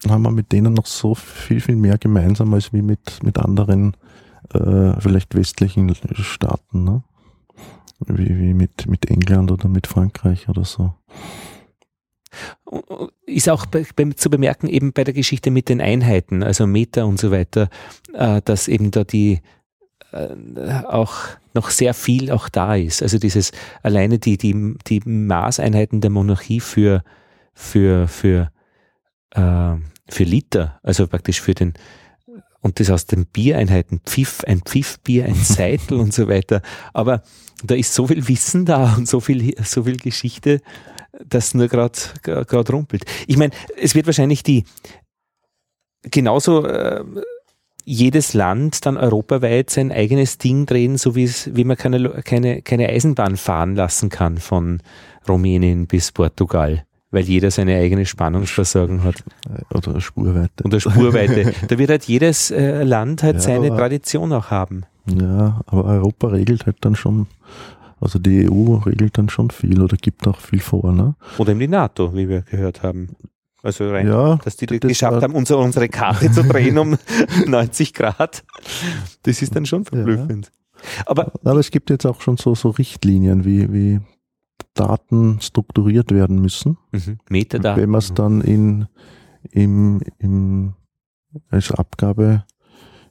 haben wir mit denen noch so viel, viel mehr gemeinsam als wie mit, mit anderen äh, vielleicht westlichen Staaten. Ne? Wie, wie mit, mit England oder mit Frankreich oder so. Ist auch bei, zu bemerken, eben bei der Geschichte mit den Einheiten, also Meter und so weiter, äh, dass eben da die äh, auch noch sehr viel auch da ist. Also dieses alleine die, die, die Maßeinheiten der Monarchie für, für, für, äh, für Liter, also praktisch für den, und das aus den Biereinheiten, Pfiff, ein Pfiffbier, ein Seitel und so weiter. Aber da ist so viel Wissen da und so viel, so viel Geschichte, das nur gerade gerade rumpelt. Ich meine, es wird wahrscheinlich die genauso äh, jedes Land dann europaweit sein eigenes Ding drehen, so wie es, wie man keine, keine, keine Eisenbahn fahren lassen kann von Rumänien bis Portugal weil jeder seine eigene Spannungsversorgung hat. Oder Spurweite. Oder Spurweite. da wird halt jedes äh, Land halt ja, seine Tradition auch haben. Ja, aber Europa regelt halt dann schon, also die EU regelt dann schon viel oder gibt auch viel vor. Ne? Oder eben die NATO, wie wir gehört haben. Also rein, ja, dass die das geschafft haben, unsere, unsere Karte zu drehen um 90 Grad. Das ist dann schon verblüffend. Ja. Aber, aber es gibt jetzt auch schon so, so Richtlinien, wie, wie Daten strukturiert werden müssen. Mhm. Metadaten. Wenn man es dann in, im, im, als Abgabe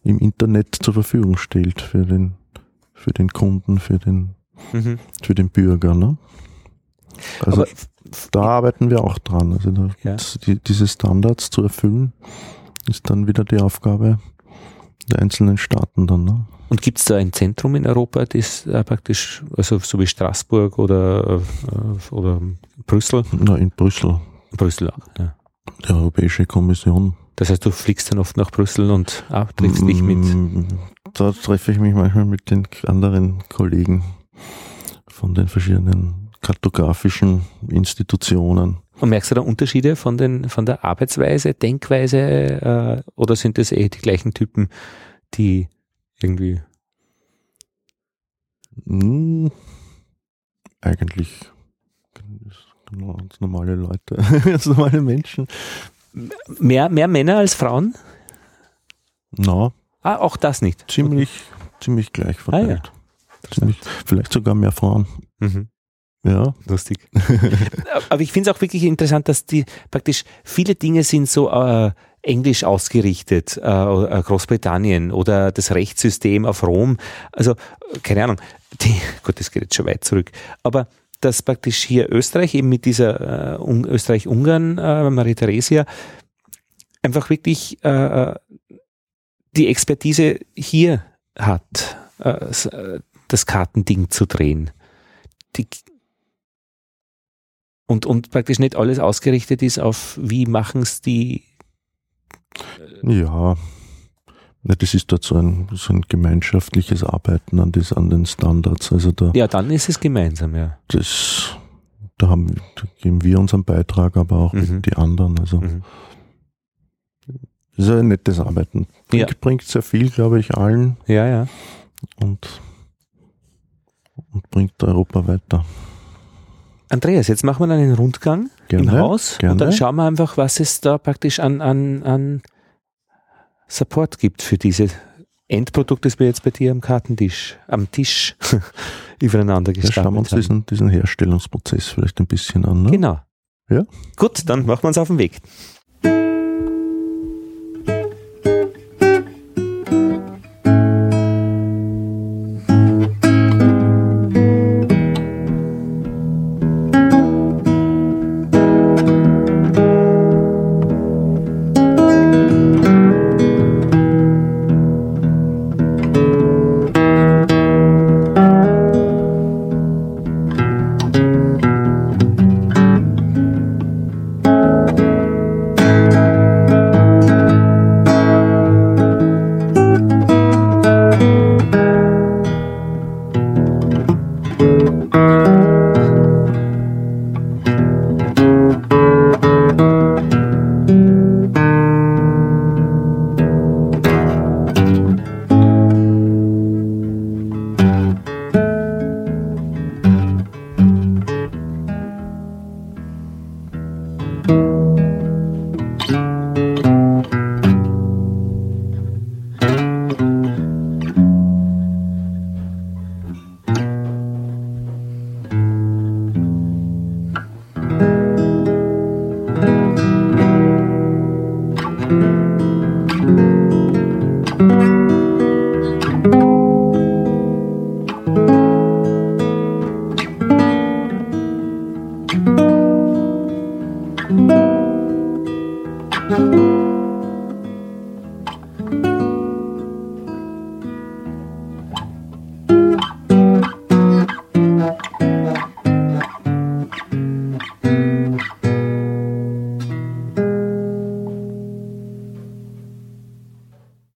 im Internet zur Verfügung stellt für den, für den Kunden, für den, mhm. für den Bürger. Ne? Also Aber da arbeiten wir auch dran. Also da, ja. die, diese Standards zu erfüllen, ist dann wieder die Aufgabe der einzelnen Staaten dann. Ne? Und gibt es da ein Zentrum in Europa, das äh, praktisch, also so wie Straßburg oder, äh, oder Brüssel? Na, in Brüssel. Brüssel auch, ja. Die Europäische Kommission. Das heißt, du fliegst dann oft nach Brüssel und ah, triffst dich mit. Mm, da treffe ich mich manchmal mit den anderen Kollegen von den verschiedenen kartografischen Institutionen. Und merkst du da Unterschiede von, den, von der Arbeitsweise, Denkweise äh, oder sind das eh die gleichen Typen, die irgendwie? Hm, eigentlich ganz normale Leute, ganz normale Menschen. Mehr, mehr Männer als Frauen? Na. Ah, auch das nicht. Ziemlich, okay. ziemlich gleich verteilt. Ah, ja. Ziemlich, vielleicht sogar mehr Frauen. Mhm. Ja. Lustig. Aber ich finde es auch wirklich interessant, dass die praktisch viele Dinge sind so äh, englisch ausgerichtet, äh, äh, Großbritannien oder das Rechtssystem auf Rom. Also, keine Ahnung, die, gut, das geht jetzt schon weit zurück, aber dass praktisch hier Österreich eben mit dieser äh, Österreich-Ungarn, äh, Marie Theresia, einfach wirklich äh, äh, die Expertise hier hat, äh, das Kartending zu drehen. Die, und, und praktisch nicht alles ausgerichtet ist auf, wie machen es die ja, das ist dort so ein, so ein gemeinschaftliches Arbeiten an, das, an den Standards. Also da, ja, dann ist es gemeinsam, ja. Das, da, haben, da geben wir unseren Beitrag, aber auch mhm. die anderen. Also mhm. das ist ein nettes Arbeiten. Bringt, ja. bringt sehr viel, glaube ich, allen. Ja, ja. Und, und bringt Europa weiter. Andreas, jetzt machen wir einen Rundgang gerne, im Haus gerne. und dann schauen wir einfach, was es da praktisch an, an, an Support gibt für diese Endprodukt, das wir jetzt bei dir am Kartentisch, am Tisch übereinander gestapelt ja, schauen wir uns diesen, diesen Herstellungsprozess vielleicht ein bisschen an. Ne? Genau. Ja? Gut, dann machen wir uns auf den Weg.